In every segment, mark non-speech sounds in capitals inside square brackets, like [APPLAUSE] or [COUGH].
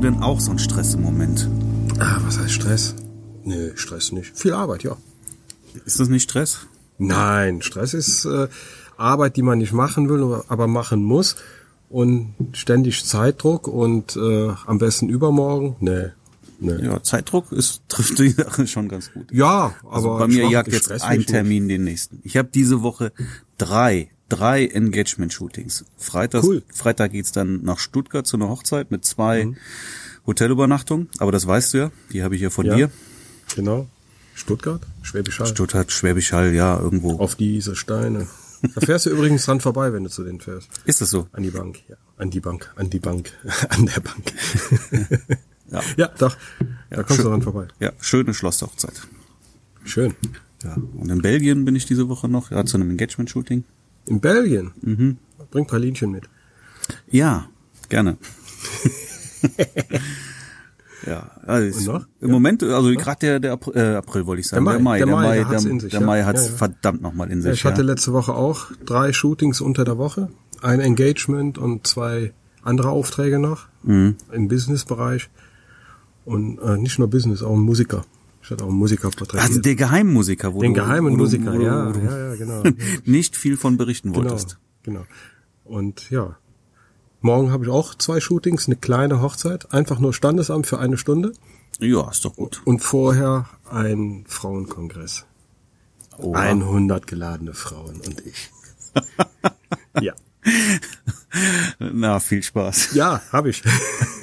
du denn auch so einen Stress im Moment? Ah, was heißt Stress? Nee, Stress nicht. Viel Arbeit, ja. Ist das nicht Stress? Nein, Stress ist äh, Arbeit, die man nicht machen will, aber machen muss. Und ständig Zeitdruck und äh, am besten übermorgen. Nee. Nee. Ja, Zeitdruck ist, [LAUGHS] trifft die Sache schon ganz gut. Ja, aber Also bei mir jagt jetzt ein mich nicht. Termin den nächsten. Ich habe diese Woche drei, drei Engagement-Shootings. Freitag, Cool. Freitag geht's dann nach Stuttgart zu einer Hochzeit mit zwei Hotelübernachtungen. Aber das weißt du ja, die habe ich ja von Ja. dir. Genau. Stuttgart, Schwäbisch Hall. Stuttgart, Schwäbisch Hall, ja, irgendwo. Auf diese Steine. Da fährst du [LAUGHS] übrigens dran vorbei, wenn du zu denen fährst. Ist das so? An die Bank, ja. An die Bank, an die Bank, [LAUGHS] an der Bank. [LAUGHS] Ja. ja, doch. Da kommst schön. du dran vorbei. Ja, schöne Schlosshochzeit. Schön. Ja. Und in Belgien bin ich diese Woche noch, ja, zu einem Engagement-Shooting. In Belgien. Mhm. Bring Pralinchen mit. Ja, gerne. [LAUGHS] ja, also Und ist, noch? im Moment, also gerade der, der April, äh, April wollte ich sagen, Der der Mai, Mai, der Mai, der hat's der, in sich, der ja. Mai hat's Ja, ja. verdammt nochmal in Ja, sich. ich hatte ja. letzte Woche auch drei Shootings unter der Woche. Ein Engagement und zwei andere Aufträge noch Mhm. im Businessbereich. Und äh, nicht nur Business, auch ein Musiker. Hatte auch einen Musiker porträtiert. Also der Geheimmusiker, wo Den du, geheimen wo Musiker, du, ja, du ja, ja, genau. [LAUGHS] nicht viel von berichten genau, wolltest. genau. Und ja, morgen habe ich auch zwei Shootings, eine kleine Hochzeit, einfach nur Standesamt für eine Stunde Ja, ist doch gut. und vorher ein Frauenkongress. Oh, 100 geladene Frauen und ich. [LAUGHS] ja, Na, viel Spaß. ja, habe ich.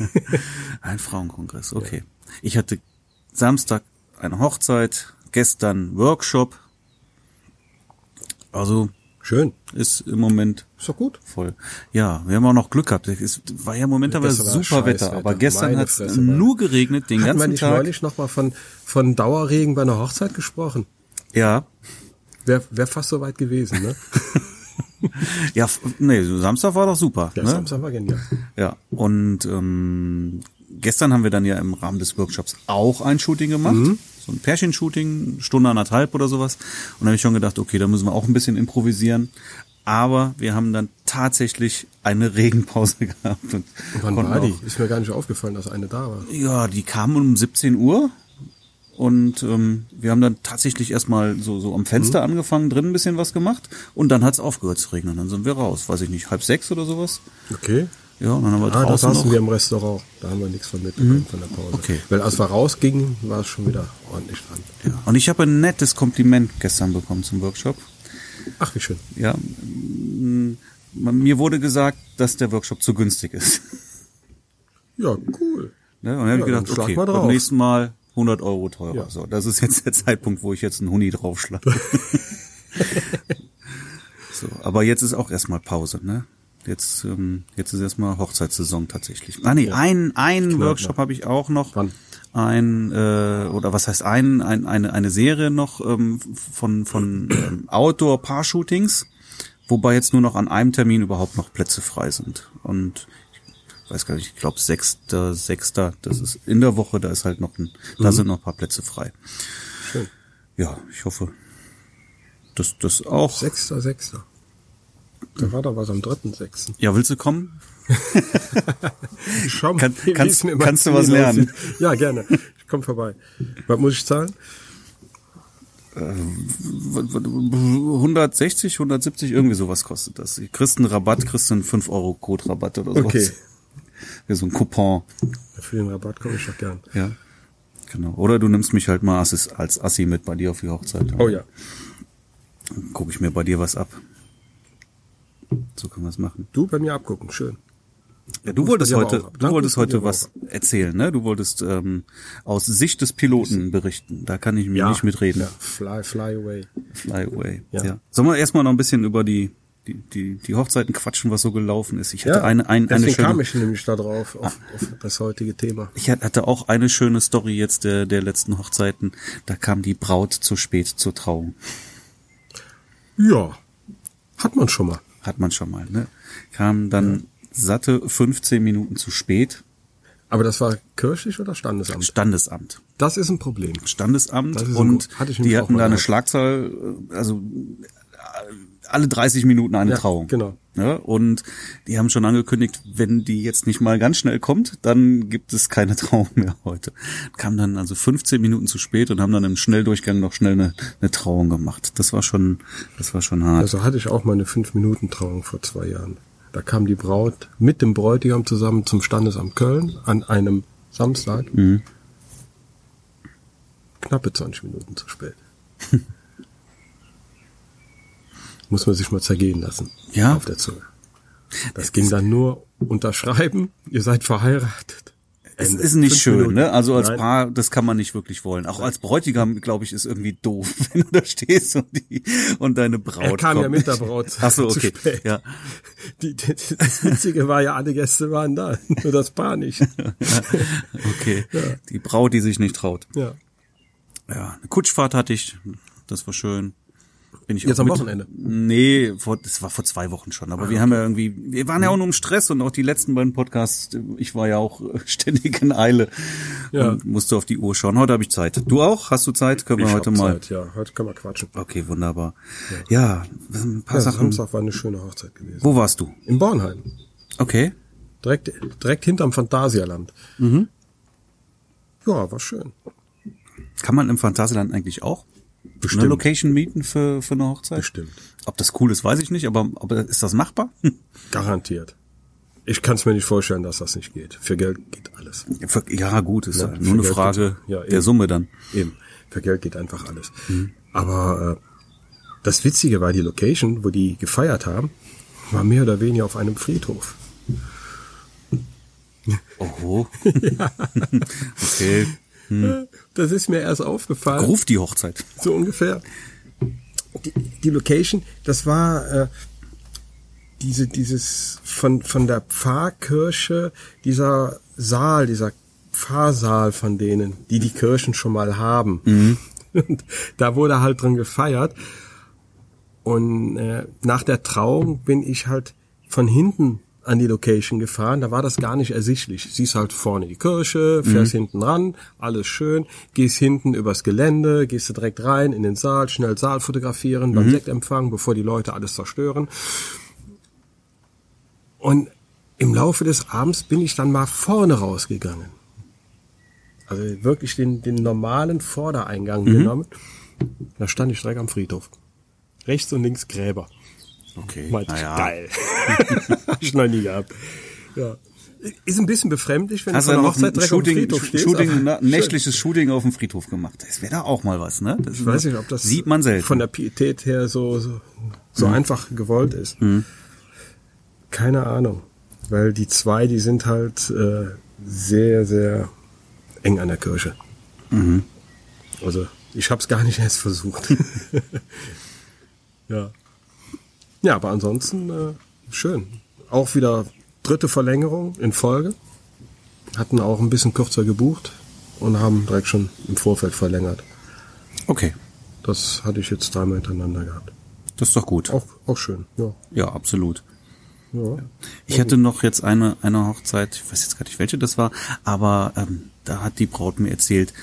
[LAUGHS] Ein Frauenkongress, okay. Ich hatte Samstag eine Hochzeit, gestern Workshop. Also Schön, ist im Moment ist doch gut. voll. Ja, wir haben auch noch Glück gehabt. Es war ja momentan super Wetter, aber gestern hat es nur geregnet den Hatten wir ganzen nicht Tag. neulich noch mal von, von Dauerregen bei einer Hochzeit gesprochen? Ja, Wäre wär fast so weit gewesen, ne? [LAUGHS] ja, nee, Samstag war doch super. Ja, ne? Samstag war genial. Ja, und ähm, gestern haben wir dann ja im Rahmen des Workshops auch ein Shooting gemacht. Mhm. So ein Pärchenshooting, Stunde anderthalb oder sowas. Und da habe ich schon gedacht, okay, da müssen wir auch ein bisschen improvisieren. Aber wir haben dann tatsächlich eine Regenpause [LAUGHS] gehabt. Und Wann war die? auch- Ist mir gar nicht aufgefallen, dass eine da war. Ja, die kamen um 17 Uhr. Und ähm, wir haben dann tatsächlich erstmal so, so am Fenster Mhm. angefangen, drin ein bisschen was gemacht. Und dann hat's aufgehört zu regnen. Dann sind wir raus. Weiß ich nicht, halb sechs oder sowas. Okay. Ja, und dann haben wir Ah, draußen saßen noch. wir im Restaurant. Da haben wir nichts von mitbekommen von der Pause. Okay. Weil als wir rausgingen, war es schon wieder ordentlich dran. Ja. Und ich habe ein nettes Kompliment gestern bekommen zum Workshop. Ach, wie schön. Ja, mm, mir wurde gesagt, dass der Workshop zu günstig ist. [LAUGHS] Ja, cool. Ne? Und dann habe Ja, ich gedacht, okay, beim nächsten Mal 100 Euro teurer. Ja. So, das ist jetzt der Zeitpunkt, wo ich jetzt einen Huni draufschlage. [LAUGHS] [LAUGHS] so, aber jetzt ist auch erstmal Pause, ne? Jetzt, ähm, jetzt ist erstmal Hochzeitssaison tatsächlich. Ah nee, ein, ein Workshop habe ich auch noch. Wann? Ein äh, oder was heißt ein, ein eine eine Serie noch ähm, von von ähm, Outdoor Paar-Shootings, wobei jetzt nur noch an einem Termin überhaupt noch Plätze frei sind. Und ich weiß gar nicht, ich glaube sechster, sechster, das ist in der Woche, da ist halt noch ein, da sind noch ein paar Plätze frei. Schön. Ja, ich hoffe, dass das auch. Sechster, Sechster. Da war doch was am dritten, Sechsten. Ja, willst du kommen? [LAUGHS] Schau mal, Kann- kannst- kannst du was lernen? aussieht. Ja, gerne. Ich komme vorbei. Was muss ich zahlen? 160, 170, irgendwie sowas kostet das. Du kriegst einen Rabatt, kriegst einen 5 Euro Code-Rabatt oder sowas. Okay. Ja, so ein Coupon. Für den Rabatt komme ich doch gern. Ja. Genau. Oder du nimmst mich halt mal als, als Assi mit bei dir auf die Hochzeit. Oh ja. Dann gucke ich mir bei dir was ab. So können wir es machen. Du bei mir abgucken, schön. Ja, du wolltest heute, du wolltest heute was erzählen, ne? Du wolltest ähm, aus Sicht des Piloten berichten. Da kann ich mir nicht mitreden. Ja, fly, fly away. Fly away. Ja. Ja. Sollen wir erstmal noch ein bisschen über die, die, die, die Hochzeiten quatschen, was so gelaufen ist? Ich hatte Ja, eine, ein, eine deswegen kam schöne, ich nämlich da drauf, auf, auf das heutige Thema. ich hatte auch eine schöne Story jetzt der, der letzten Hochzeiten. Da kam die Braut zu spät zur Trauung. Ja, hat man schon mal. Hat man schon mal, ne? Kam dann satte 15 Minuten zu spät. Aber das war kirchlich oder Standesamt? Standesamt. Das ist ein Problem. Standesamt ist ein und hatte die hatten da eine. Schlagzahl, äh, also alle 30 Minuten eine Ja, Trauung. genau. Ja, und die haben schon angekündigt, wenn die jetzt nicht mal ganz schnell kommt, dann gibt es keine [LAUGHS] Trauung mehr heute. Kam dann also 15 Minuten zu spät und haben dann im Schnelldurchgang noch schnell eine, eine Trauung gemacht. Das war schon, das war schon hart. Also hatte ich auch mal eine Fünf-Minuten-Trauung vor zwei Jahren. Da kam die Braut mit dem Bräutigam zusammen zum Standesamt Köln an einem Samstag. Mhm. Knappe 20 Minuten zu spät. [LAUGHS] Muss man sich mal zergehen lassen. Ja. Auf der Zunge. Das ging dann nur unterschreiben, ihr seid verheiratet. Es Ende. ist nicht Fünf schön, Minuten. ne? Also als Nein. Paar, das kann man nicht wirklich wollen. Auch als Bräutigam, glaube ich, ist irgendwie doof, [LAUGHS] wenn du da stehst und die und deine Braut Er kam kommt. ja mit der Braut Ach so, [LAUGHS] okay. Ja. Die, die, das Witzige war ja, alle Gäste waren da, nur das Paar nicht. [LAUGHS] Okay. Die Braut, die sich nicht traut. Ja. Ja, eine Kutschfahrt hatte ich, das war schön. Bin ich Jetzt auch am mit- Wochenende? Nee, vor, das war vor zwei Wochen schon. Aber wir haben ja irgendwie, wir waren ja auch nur im Stress und auch die letzten beiden Podcasts, ich war ja auch äh, [LAUGHS] ständig in Eile Ja. und musste auf die Uhr schauen. Heute habe ich Zeit. Du auch? Hast du Zeit? Können wir Ich heute hab mal. Zeit, ja, heute können wir quatschen. Okay, wunderbar. Ja, ein paar Ja, Sachen. Samstag war eine schöne Hochzeit gewesen. Wo warst du? In Bornheim. Okay. Direkt, direkt hinterm Phantasialand. Mhm. Ja, war schön. Kann man im Phantasialand eigentlich auch Bestimmt. eine Location mieten für, für eine Hochzeit? Bestimmt. Ob das cool ist, weiß ich nicht, aber, aber ist das machbar? [LAUGHS] Garantiert. Ich kann es mir nicht vorstellen, dass das nicht geht. Für Geld geht alles. Für- Ja, gut, ist Ja, halt für nur eine Geld Frage geht's- ja, der. Summe dann. Eben. Für Geld geht einfach alles. Mhm. Aber äh, das Witzige war, die Location, wo die gefeiert haben, war mehr oder weniger auf einem Friedhof. Oho. [LAUGHS] [LAUGHS] okay. Das ist mir erst aufgefallen. Ruf die Hochzeit. so ungefähr. Die, die Location, das war äh, diese, dieses von, von der Pfarrkirche, dieser Saal, dieser Pfarrsaal von denen, die die Kirchen schon mal haben. [LAUGHS] Und da wurde halt drin gefeiert. Und äh, nach der Trauung bin ich halt von hinten an die Location gefahren, da war das gar nicht ersichtlich. Siehst halt vorne die Kirche, fährst hinten ran, alles schön, gehst hinten übers Gelände, gehst du direkt rein in den Saal, schnell Saal fotografieren, beim Sektempfang, bevor die Leute alles zerstören. Und im Laufe des Abends bin ich dann mal vorne rausgegangen. Also wirklich den, den normalen Vordereingang genommen. Da stand ich direkt am Friedhof. Rechts und links Gräber. Okay. Meinte ich, naja. geil. [LAUGHS] Hab ich noch nie gehabt. Ja. Ist ein bisschen befremdlich, wenn Hast du noch ein direkt auf dem Shooting. Shooting, na, nächtliches Shooting auf dem Friedhof gemacht. Das wäre da auch mal was, ne? Das Ich weiß nicht, ob das sieht man selten. von der Pietät her so, so, so einfach gewollt ist. Mhm. Keine Ahnung. Weil die zwei, die sind halt äh, sehr, sehr eng an der Kirche. Mhm. Also ich habe es gar nicht [LAUGHS] erst versucht. [LAUGHS] ja. Ja, aber ansonsten äh, schön. Auch wieder dritte Verlängerung in Folge. Hatten auch ein bisschen kürzer gebucht und haben direkt schon im Vorfeld verlängert. okay. Das hatte ich jetzt dreimal hintereinander gehabt. Das ist doch gut. Auch, auch schön, ja. Ja, absolut. ja. Ich hatte noch jetzt eine, eine Hochzeit, ich weiß jetzt gar nicht, welche das war, aber ähm, da hat die Braut mir erzählt,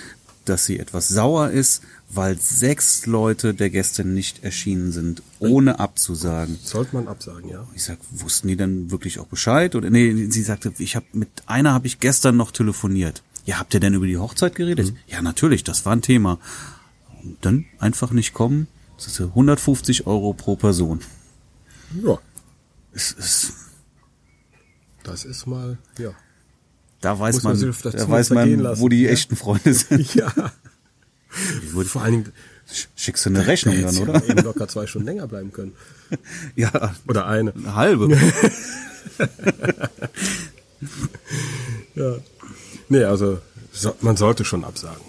dass sie etwas sauer ist, weil sechs Leute der Gäste nicht erschienen sind, ohne abzusagen. Sollte man absagen, ja. Ich sag, wussten die denn wirklich auch Bescheid? Oder nee, sie sagte, ich habe mit einer habe ich gestern noch telefoniert. Ja, habt ihr denn über die Hochzeit geredet? Ja, natürlich, das war ein Thema. Und dann einfach nicht kommen. Das ist 150 Euro pro Person. Ja, Es ist, das ist mal, ja. da weiß Muss man man, da weiß man, wo die ja. echten Freunde sind. [LAUGHS] Ja. Vor allen Dingen, Schickst du eine Rechnung dann, oder? ja eben locker zwei Stunden länger bleiben können. [LAUGHS] Ja, Oder eine. eine halbe. [LAUGHS] Ja. Nee, also so, man sollte schon absagen,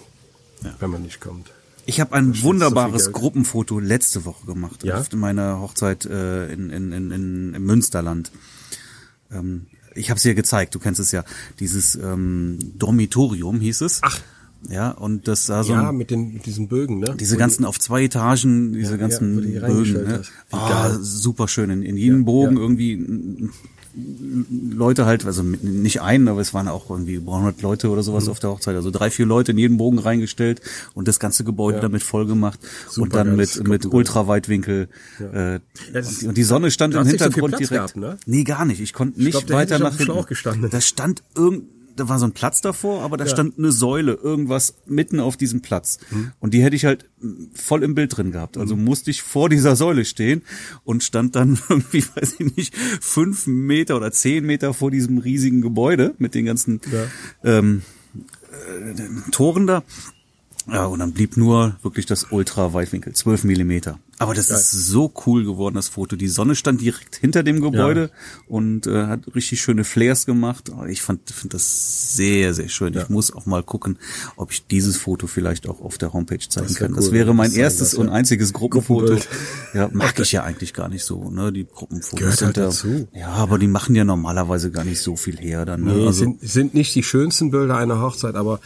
wenn man nicht kommt. Ich habe ein wunderbares Geld. Gruppenfoto letzte Woche gemacht Ja? auf meiner Hochzeit äh, in, in, in, in, im Münsterland. Ähm, ich habe es dir gezeigt, du kennst es ja. Dieses ähm, Dormitorium hieß es. Ach. Ja, und das sah so ja, ein, mit, den, mit diesen Bögen, ne? diese Wo ganzen auf zwei Etagen, diese Ja, ganzen ja, die Bögen. Ne? Ah, geil. super schön. In, in jedem Ja, Bogen ja. irgendwie Leute halt, also nicht einen, aber es waren auch irgendwie über 100 Leute oder sowas mhm. auf der Hochzeit. Also drei, vier Leute in jeden Bogen reingestellt und das ganze Gebäude ja. damit voll gemacht Super und dann mit, mit Ultraweitwinkel. Ja. Äh, und, und, die Sonne stand im Hintergrund so direkt. Gehabt, ne? Nee, gar nicht. Ich konnte nicht ich glaub, weiter nach hinten. Da stand irgend da war so ein Platz davor, aber da ja. stand eine Säule, irgendwas mitten auf diesem Platz. Mhm. Und die hätte ich halt voll im Bild drin gehabt. Also mhm. musste ich vor dieser Säule stehen und stand dann [LAUGHS] irgendwie, weiß ich nicht, fünf Meter oder zehn Meter vor diesem riesigen Gebäude mit den ganzen ja. ähm, äh, Toren da. Ja, und dann blieb nur wirklich das Ultra-Weitwinkel, 12 Millimeter. Aber das Geil. ist so cool geworden, das Foto. Die Sonne stand direkt hinter dem Gebäude ja. und äh, hat richtig schöne Flares gemacht. Ich fand finde das sehr, sehr schön. Ja. Ich muss auch mal gucken, ob ich dieses Foto vielleicht auch auf der Homepage zeigen das kann. Cool, das wäre mein das erstes und einziges Gruppenfoto. Ja, mag ich ja eigentlich gar nicht so, ne? Die Gruppenfotos Gehört sind halt dazu. Ja, aber die machen ja normalerweise gar nicht so viel her dann. Ne? Nee, also, sind, sind nicht die schönsten Bilder einer Hochzeit, aber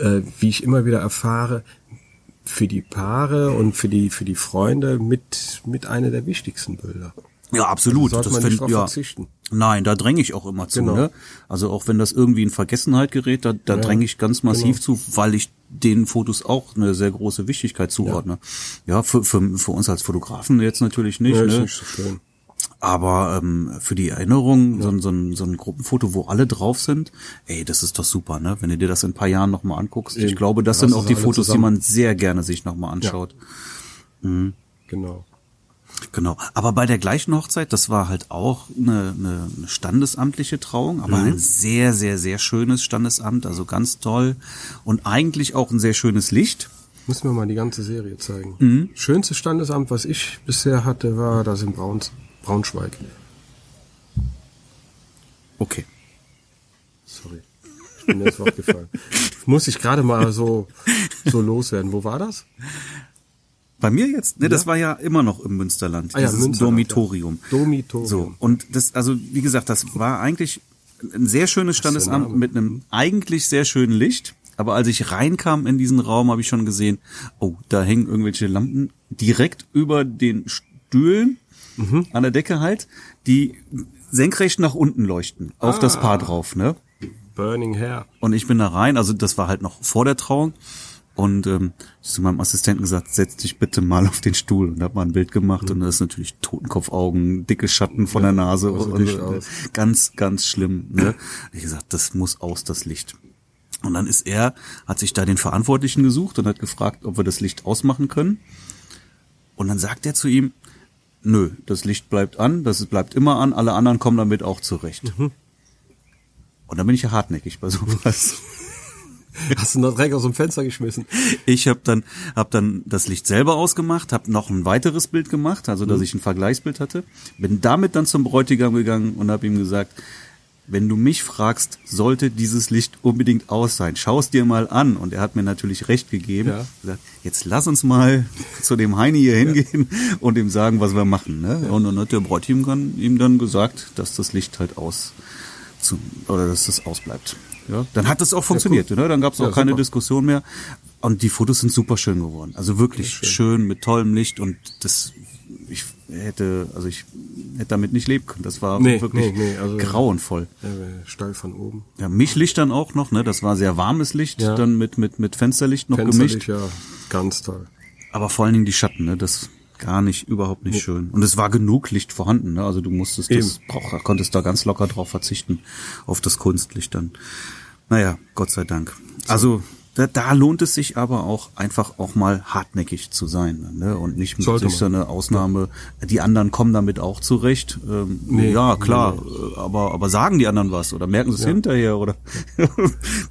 äh, wie ich immer wieder erfahre, für die Paare und für die für die Freunde mit mit einer der wichtigsten Bilder. Ja, absolut. Also das find, ja. Verzichten. Nein, da dränge ich auch immer zu. Genau. Ne? Also auch wenn das irgendwie in Vergessenheit gerät, da, da ja, dränge ich ganz massiv genau. zu, weil ich den Fotos auch eine sehr große Wichtigkeit zuordne. Ja, ja für, für, für uns als Fotografen jetzt natürlich nicht. Ja, ne? ist nicht so schön. Aber ähm, für die Erinnerung, ja. so, so, ein, so ein Gruppenfoto, wo alle drauf sind, ey, das ist doch super, ne? Wenn du dir das in ein paar Jahren nochmal anguckst. Eben. Ich glaube, das sind auch die Fotos, zusammen. die man sehr gerne sich nochmal anschaut. Ja. Mhm. Genau. Genau. Aber bei der gleichen Hochzeit, das war halt auch eine, eine standesamtliche Trauung, aber mhm. ein sehr, sehr, sehr schönes Standesamt, also ganz toll. Und eigentlich auch ein sehr schönes Licht. Müssen wir mal die ganze Serie zeigen. Mhm. Schönste Standesamt, was ich bisher hatte, war das in Brauns. Braunschweig. Okay. Sorry. Ich bin mir das Wort gefallen. [LAUGHS] Muss ich gerade mal so, so loswerden. Wo war das? Bei mir jetzt? Ne, ja? das war ja immer noch im Münsterland. Ah, ja, Münsterland, Dormitorium. Ja. Dormitorium. So. Und das, also, wie gesagt, das war eigentlich ein sehr schönes Standesamt mit einem eigentlich sehr schönen Licht. Aber als ich reinkam in diesen Raum, habe ich schon gesehen, oh, da hängen irgendwelche Lampen direkt über den Stühlen mhm. an der Decke halt, die senkrecht nach unten leuchten, auf ah. das Paar drauf, ne? Burning Hair. Und ich bin da rein, also das war halt noch vor der Trauung. Und ähm, zu meinem Assistenten gesagt, setz dich bitte mal auf den Stuhl und hab mal ein Bild gemacht mhm. und das ist natürlich Totenkopfaugen, dicke Schatten von ja, der Nase und, und ganz, ganz schlimm. Ne? Ich gesagt, das muss aus das Licht. Und dann ist er, hat sich da den Verantwortlichen gesucht und hat gefragt, ob wir das Licht ausmachen können. Und dann sagt er zu ihm, nö, das Licht bleibt an, das bleibt immer an, alle anderen kommen damit auch zurecht. Mhm. Und dann bin ich ja hartnäckig bei sowas. [LAUGHS] Hast du noch Dreck aus dem Fenster geschmissen? Ich habe dann hab dann das Licht selber ausgemacht, habe noch ein weiteres Bild gemacht, also dass mhm. ich ein Vergleichsbild hatte, bin damit dann zum Bräutigam gegangen und habe ihm gesagt, wenn du mich fragst, sollte dieses Licht unbedingt aus sein. Schau es dir mal an. Und er hat mir natürlich recht gegeben. Ja. Gesagt, jetzt lass uns mal [LAUGHS] zu dem Heini hier hingehen ja. [LAUGHS] und ihm sagen, was wir machen. Ne? Ja. Und dann hat der Bräutigam ihm dann gesagt, dass das Licht halt aus zu, oder dass das ausbleibt. Ja, dann hat das auch funktioniert. ne? Dann gab es auch keine super. Diskussion mehr. Und die Fotos sind super schön geworden. Also wirklich schön. schön mit tollem Licht und das ich hätte, also ich hätte damit nicht leben können. Das war nee, wirklich nee, nee, also, grauenvoll. Steil von oben. Ja, Mischlicht dann auch noch, ne? Das war sehr warmes Licht, ja. dann mit, mit, mit Fensterlicht noch Fensterlicht, gemischt. ja, ganz toll. Aber vor allen Dingen die Schatten, ne? Das gar nicht, überhaupt nicht nee. schön. Und es war genug Licht vorhanden, ne? Also du musstest Eben. das, brauch, konntest da ganz locker drauf verzichten, auf das Kunstlicht dann. Naja, Gott sei Dank. Also da, da lohnt es sich aber auch einfach auch mal hartnäckig zu sein ne? und nicht mit sich so eine Ausnahme. Die anderen kommen damit auch zurecht. Ähm, nee, ja klar, nee. aber aber sagen die anderen was oder merken sie es ja. hinterher oder [LAUGHS]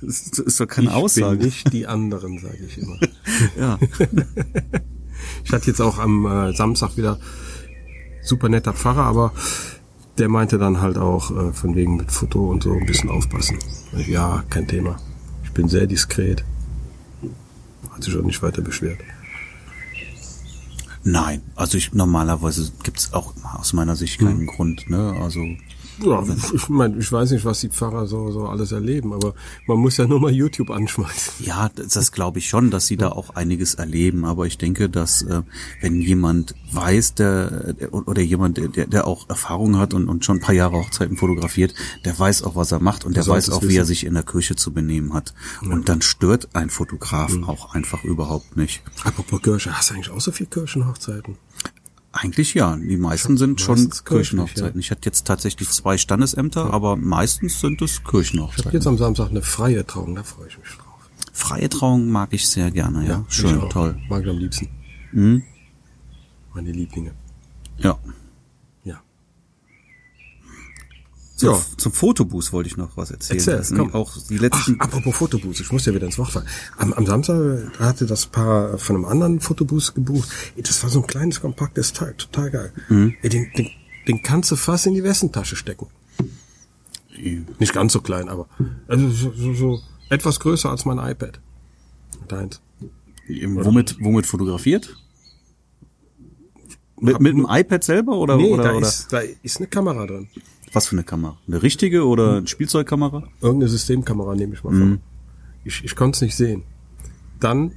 das ist doch keine ich Aussage. Bin nicht die anderen, sage ich immer. [LAUGHS] ja. [LAUGHS] ich hatte jetzt auch am äh, Samstag wieder super netter Pfarrer, aber der meinte dann halt auch äh, von wegen mit Foto und so ein bisschen aufpassen. Ja, kein Thema. Ich bin sehr diskret. Hat sich auch nicht weiter beschwert. Nein, also ich normalerweise gibt's auch aus meiner Sicht keinen hm. Grund, ne? Also Ja, ich meine, ich weiß nicht, was die Pfarrer so, so alles erleben, aber man muss ja nur mal YouTube anschmeißen. Ja, das, das glaube ich schon, dass sie da auch einiges erleben. Aber ich denke, dass äh, wenn jemand weiß, der, der oder jemand, der, der auch Erfahrung hat und, und schon ein paar Jahre Hochzeiten fotografiert, der weiß auch, was er macht und der, weiß auch, wie er sich in der Kirche zu benehmen hat. Und dann stört ein Fotograf auch einfach überhaupt nicht. Apropos Kirche, hast du eigentlich auch so viel Kirchenhochzeiten? Eigentlich ja. Die meisten sind schon Kirchenhochzeiten. Ich hatte jetzt tatsächlich zwei Standesämter, aber meistens sind es Ich habe Kirchenhochzeiten. jetzt am Samstag eine freie Trauung, da freue ich mich drauf. Freie Trauung mag ich sehr gerne, ja. ich Schön, toll. Mag ich am liebsten. Mhm. Meine Lieblinge. Ja. Ja. Zum, Ja. zum Fotoboost wollte ich noch was erzählen. Erzähl, Das komm. Auch die Ach, letzten. apropos Fotoboost, ich muss ja wieder ins Wort fallen. Am, am Samstag hatte das Paar von einem anderen Fotoboost gebucht. Das war so ein kleines, kompaktes Teil, total geil. Mhm. Den, den, den kannst du fast in die Westentasche stecken. Nicht ganz so klein, aber also so, so, so etwas größer als mein iPad. Deins. womit, womit fotografiert? Mit, mit dem iPad selber oder, Nee, oder, da, oder Ist, da ist eine Kamera drin. Was für eine Kamera? Eine richtige oder Hm. eine Spielzeugkamera? Irgendeine Systemkamera nehme ich mal Mhm. Ich, ich konnte es nicht sehen. Dann,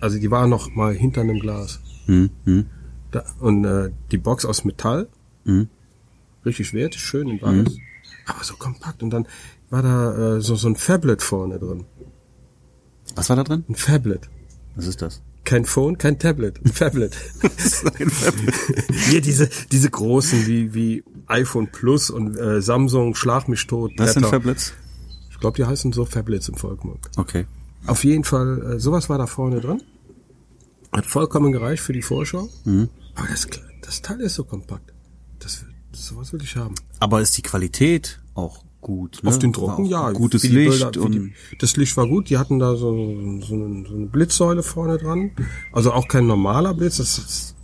also die war noch mal hinter einem Glas. Hm, hm, Da, und äh, die Box aus Metall, hm. richtig wert, schön in weiß, aber so kompakt. Und dann war da äh, so, so ein Phablet vorne drin. Was war da drin? Ein Phablet. Was ist das? Kein Phone, kein Tablet, ein Phablet. [LAUGHS] [LAUGHS] Hier diese, diese großen wie, wie iPhone Plus und äh, Samsung, Schlag mich tot. Das sind. Tablets? Ich glaube, die heißen so Phablets im Volkmund. Okay. Auf jeden Fall, äh, sowas war da vorne drin. Hat vollkommen gereicht für die Vorschau. Mhm. Aber das, das Teil ist so kompakt. Das, sowas will ich haben. Aber ist die Qualität auch gut? Ne? Auf den Drucken, ja. Gutes Licht Bilder- und die, das Licht war gut. Die hatten da so, so, eine, so eine Blitzsäule vorne dran. Also auch kein normaler Blitz, das ist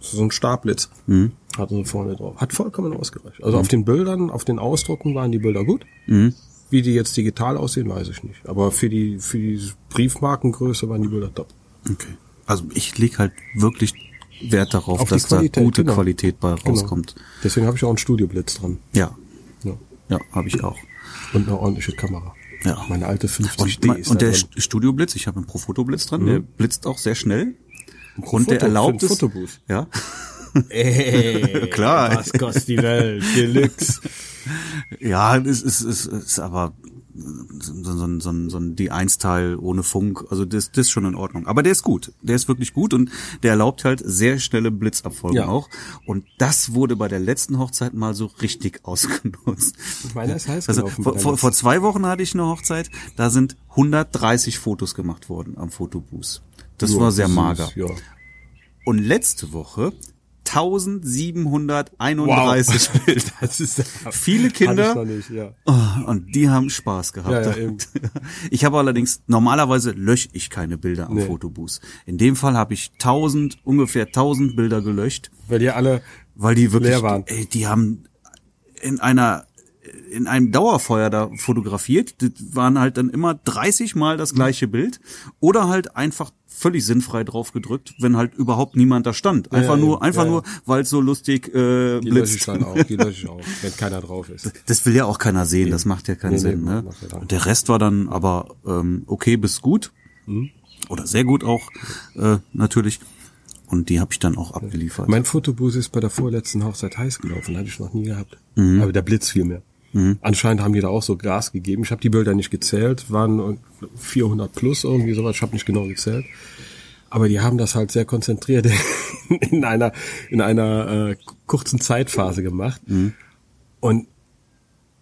so ein Starblitz. Mhm. Hatten sie vorne drauf. Hat vollkommen ausgereicht. Also auf den Bildern, auf den Ausdrucken waren die Bilder gut. Mhm. Wie die jetzt digital aussehen, weiß ich nicht. Aber für die, für die Briefmarkengröße waren die Bilder top. Okay. Also ich leg halt wirklich Wert darauf, Auf dass Qualität, da gute genau. Qualität bei Genau. rauskommt. Deswegen habe ich auch einen Studioblitz dran. Ja, Ja. ja, habe ich auch. Und eine ordentliche Kamera. Ja. Meine alte 50D Und, ist und der drin. Studioblitz, ich habe einen Profoto-Blitz dran, der blitzt auch sehr schnell. Und Foto- der erlaubt es. Ja. Ey, [LAUGHS] Klar. Was kostet die Welt? Deluxe. [LAUGHS] Ja, es ist, es ist aber so, so, so, so, so ein D1-Teil ohne Funk. Also das, das ist schon in Ordnung. Aber der ist gut. Der ist wirklich gut und der erlaubt halt sehr schnelle Blitzabfolgen Ja. auch. Und das wurde bei der letzten Hochzeit mal so richtig [LAUGHS] ausgenutzt. Meiner ist heiß Also vor, vor, vor zwei Wochen hatte ich eine Hochzeit, da sind 130 Fotos gemacht worden am Fotobooth. Das Ja, war sehr mager. Ja. Und letzte Woche 1731 Bilder. Das ist Viele Kinder nicht, ja. Oh, und die haben Spaß gehabt. Ja, ja. [LAUGHS] Ich habe allerdings, normalerweise lösche ich keine Bilder am Nee. Fotobooth. In dem Fall habe ich 1000, ungefähr 1000 Bilder gelöscht, Weil die alle weil die wirklich, Leer waren. Ey, die haben in einer, in einem Dauerfeuer da fotografiert. Das waren halt dann immer 30 Mal das gleiche Bild oder halt einfach völlig sinnfrei drauf gedrückt, wenn halt überhaupt niemand da stand. Einfach ja, nur, eben. einfach Ja, ja. nur, weil es so lustig äh, die lösche ich blitzt. dann auch, die lösche ich auch, wenn keiner drauf ist. [LAUGHS] Das will ja auch keiner sehen, das macht ja keinen Nee, nee, Sinn. ne? ja dann- Und der Rest war dann aber ähm, okay bis gut. Mhm. Oder sehr gut auch, äh, natürlich. Und die habe ich dann auch abgeliefert. Mein Fotobooth ist bei der vorletzten Hochzeit heiß gelaufen, hatte ich noch nie gehabt. Mhm. Aber der Blitz viel mehr. Anscheinend haben die da auch so Gas gegeben. Ich habe die Bilder nicht gezählt, waren 400 plus irgendwie sowas. Ich habe nicht genau gezählt. Aber die haben das halt sehr konzentriert [LAUGHS] in einer in einer äh, kurzen Zeitphase gemacht. Und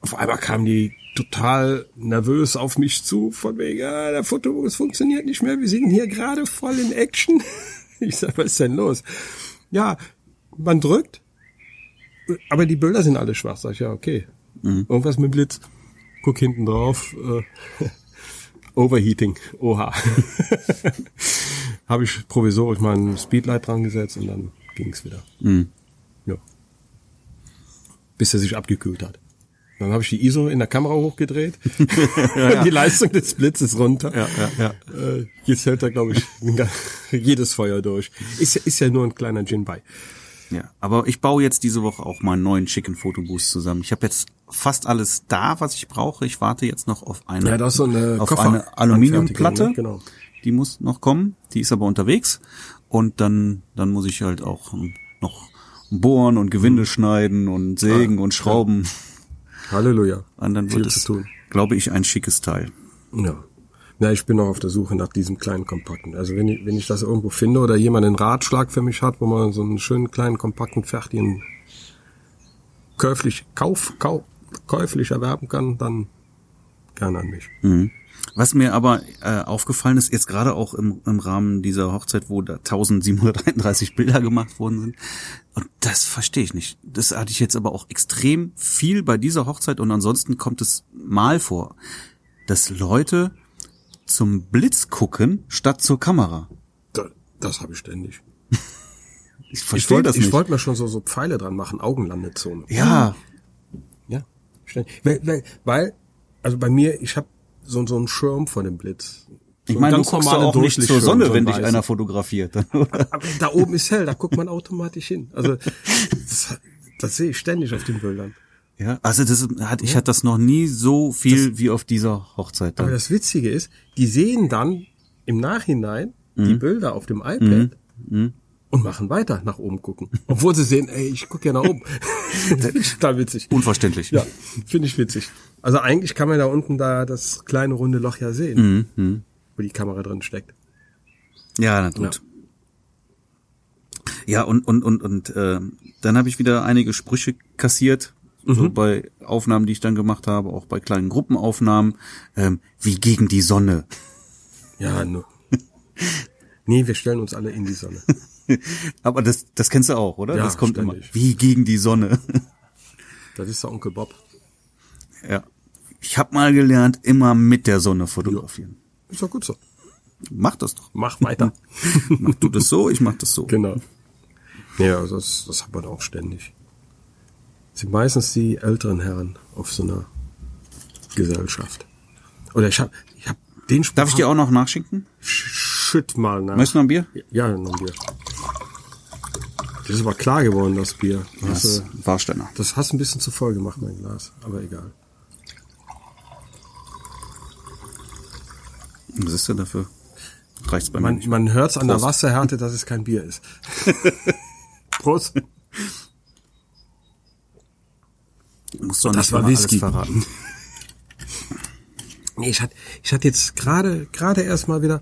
auf einmal kamen die total nervös auf mich zu, von wegen, ja, der Fotobooth funktioniert nicht mehr, wir sind hier gerade voll in Action. [LAUGHS] Ich sag, was ist denn los? Ja, man drückt, aber die Bilder sind alle schwach. Sag ich, ja, okay. Irgendwas mit dem Blitz. Guck hinten drauf. Äh, [LAUGHS] Overheating. Oha. [LAUGHS] Habe ich provisorisch mal ein Speedlight dran gesetzt und dann ging's wieder. Ja. Bis er sich abgekühlt hat. Dann habe ich die ISO in der Kamera hochgedreht. [LAUGHS] Die Leistung des Blitzes runter. Ja, ja, ja. Äh, jetzt hält er, glaube ich, jedes Feuer durch. Ist, ja- ist ja nur ein kleiner Gin bei. Ja, aber ich baue jetzt diese Woche auch meinen neuen schicken Fotoboost zusammen. Ich habe jetzt fast alles da, was ich brauche. Ich warte jetzt noch auf eine, Ja, so eine auf Koffer- eine Aluminiumplatte. Ne? Genau. Die muss noch kommen. Die ist aber unterwegs. Und dann, dann muss ich halt auch noch bohren und Gewinde Mhm. schneiden und sägen Ah, und schrauben. Halleluja. Und dann wird zu es, tun. glaube ich, ein schickes Teil. Ja. Ja, ich bin noch auf der Suche nach diesem kleinen kompakten. Also wenn ich, wenn ich das irgendwo finde oder jemand einen Ratschlag für mich hat, wo man so einen schönen kleinen kompakten fertigen käuflich kauf, kauf käuflich erwerben kann, dann gerne an mich. Was mir aber äh, aufgefallen ist, jetzt gerade auch im, im Rahmen dieser Hochzeit, wo da 1731 [LAUGHS] Bilder gemacht worden sind, und das verstehe ich nicht. Das hatte ich jetzt aber auch extrem viel bei dieser Hochzeit und ansonsten kommt es mal vor, dass Leute zum Blitz gucken statt zur Kamera. Da, das habe ich ständig. [LAUGHS] Ich Ich verstehe das ich nicht. wollte mir schon so, so Pfeile dran machen, Augenlandezone. Ja, ständig. Weil, weil, weil also bei mir, ich habe so, so einen Schirm vor dem Blitz. ich So meine, du guckst doch auch nicht zur Sonne, so wenn dich einer fotografiert. oder? Aber da oben ist hell, da guckt man automatisch hin. Also das, das sehe ich ständig auf den Bildern. Ja, also das hat, ich hatte das noch nie so viel wie auf dieser Hochzeit. Aber Dann. das Witzige ist, die sehen dann im Nachhinein die Bilder auf dem iPad und machen weiter nach oben gucken. Obwohl sie sehen, ey, ich gucke ja nach oben. [LAUGHS] [LAUGHS] total witzig. Unverständlich. Ja, finde ich witzig. Also eigentlich kann man da unten da das kleine runde Loch ja sehen, wo die Kamera drin steckt. Ja, na gut. Ja, und und und und äh, dann habe ich wieder einige Sprüche kassiert, so bei Aufnahmen, die ich dann gemacht habe, auch bei kleinen Gruppenaufnahmen, ähm, wie gegen die Sonne. Ja, nur. nee, wir stellen uns alle in die Sonne. [LAUGHS] Aber das das kennst du auch, oder? Ja, das kommt ständig. immer. Wie gegen die Sonne. Das ist der Onkel Bob. ja. Ich habe mal gelernt, immer mit der Sonne fotografieren. Ist doch gut so. Mach das doch. Mach weiter. [LAUGHS] Mach du das so, ich mach das so. genau. Ja, das, das hat man auch ständig. Sind meistens die älteren Herren auf so einer Gesellschaft. Oder ich hab, ich hab den Spruch. Darf ich dir auch noch nachschinken? Schütt mal nach. Möchtest du noch ein Bier? Ja, noch ein Bier. Das ist aber klar geworden, das Bier. Das, Das äh, Warsteiner. das hast ein bisschen zu voll gemacht, mein Glas. Aber egal. Was ist denn dafür? Reicht's bei mir Man, nicht. man hört's an der Prost. Wasserhärte, dass es kein Bier ist. [LAUGHS] Prost. Musst doch Das war Whisky. verraten. [LAUGHS] Nee, ich hatte, ich hatte jetzt gerade, gerade erst mal wieder,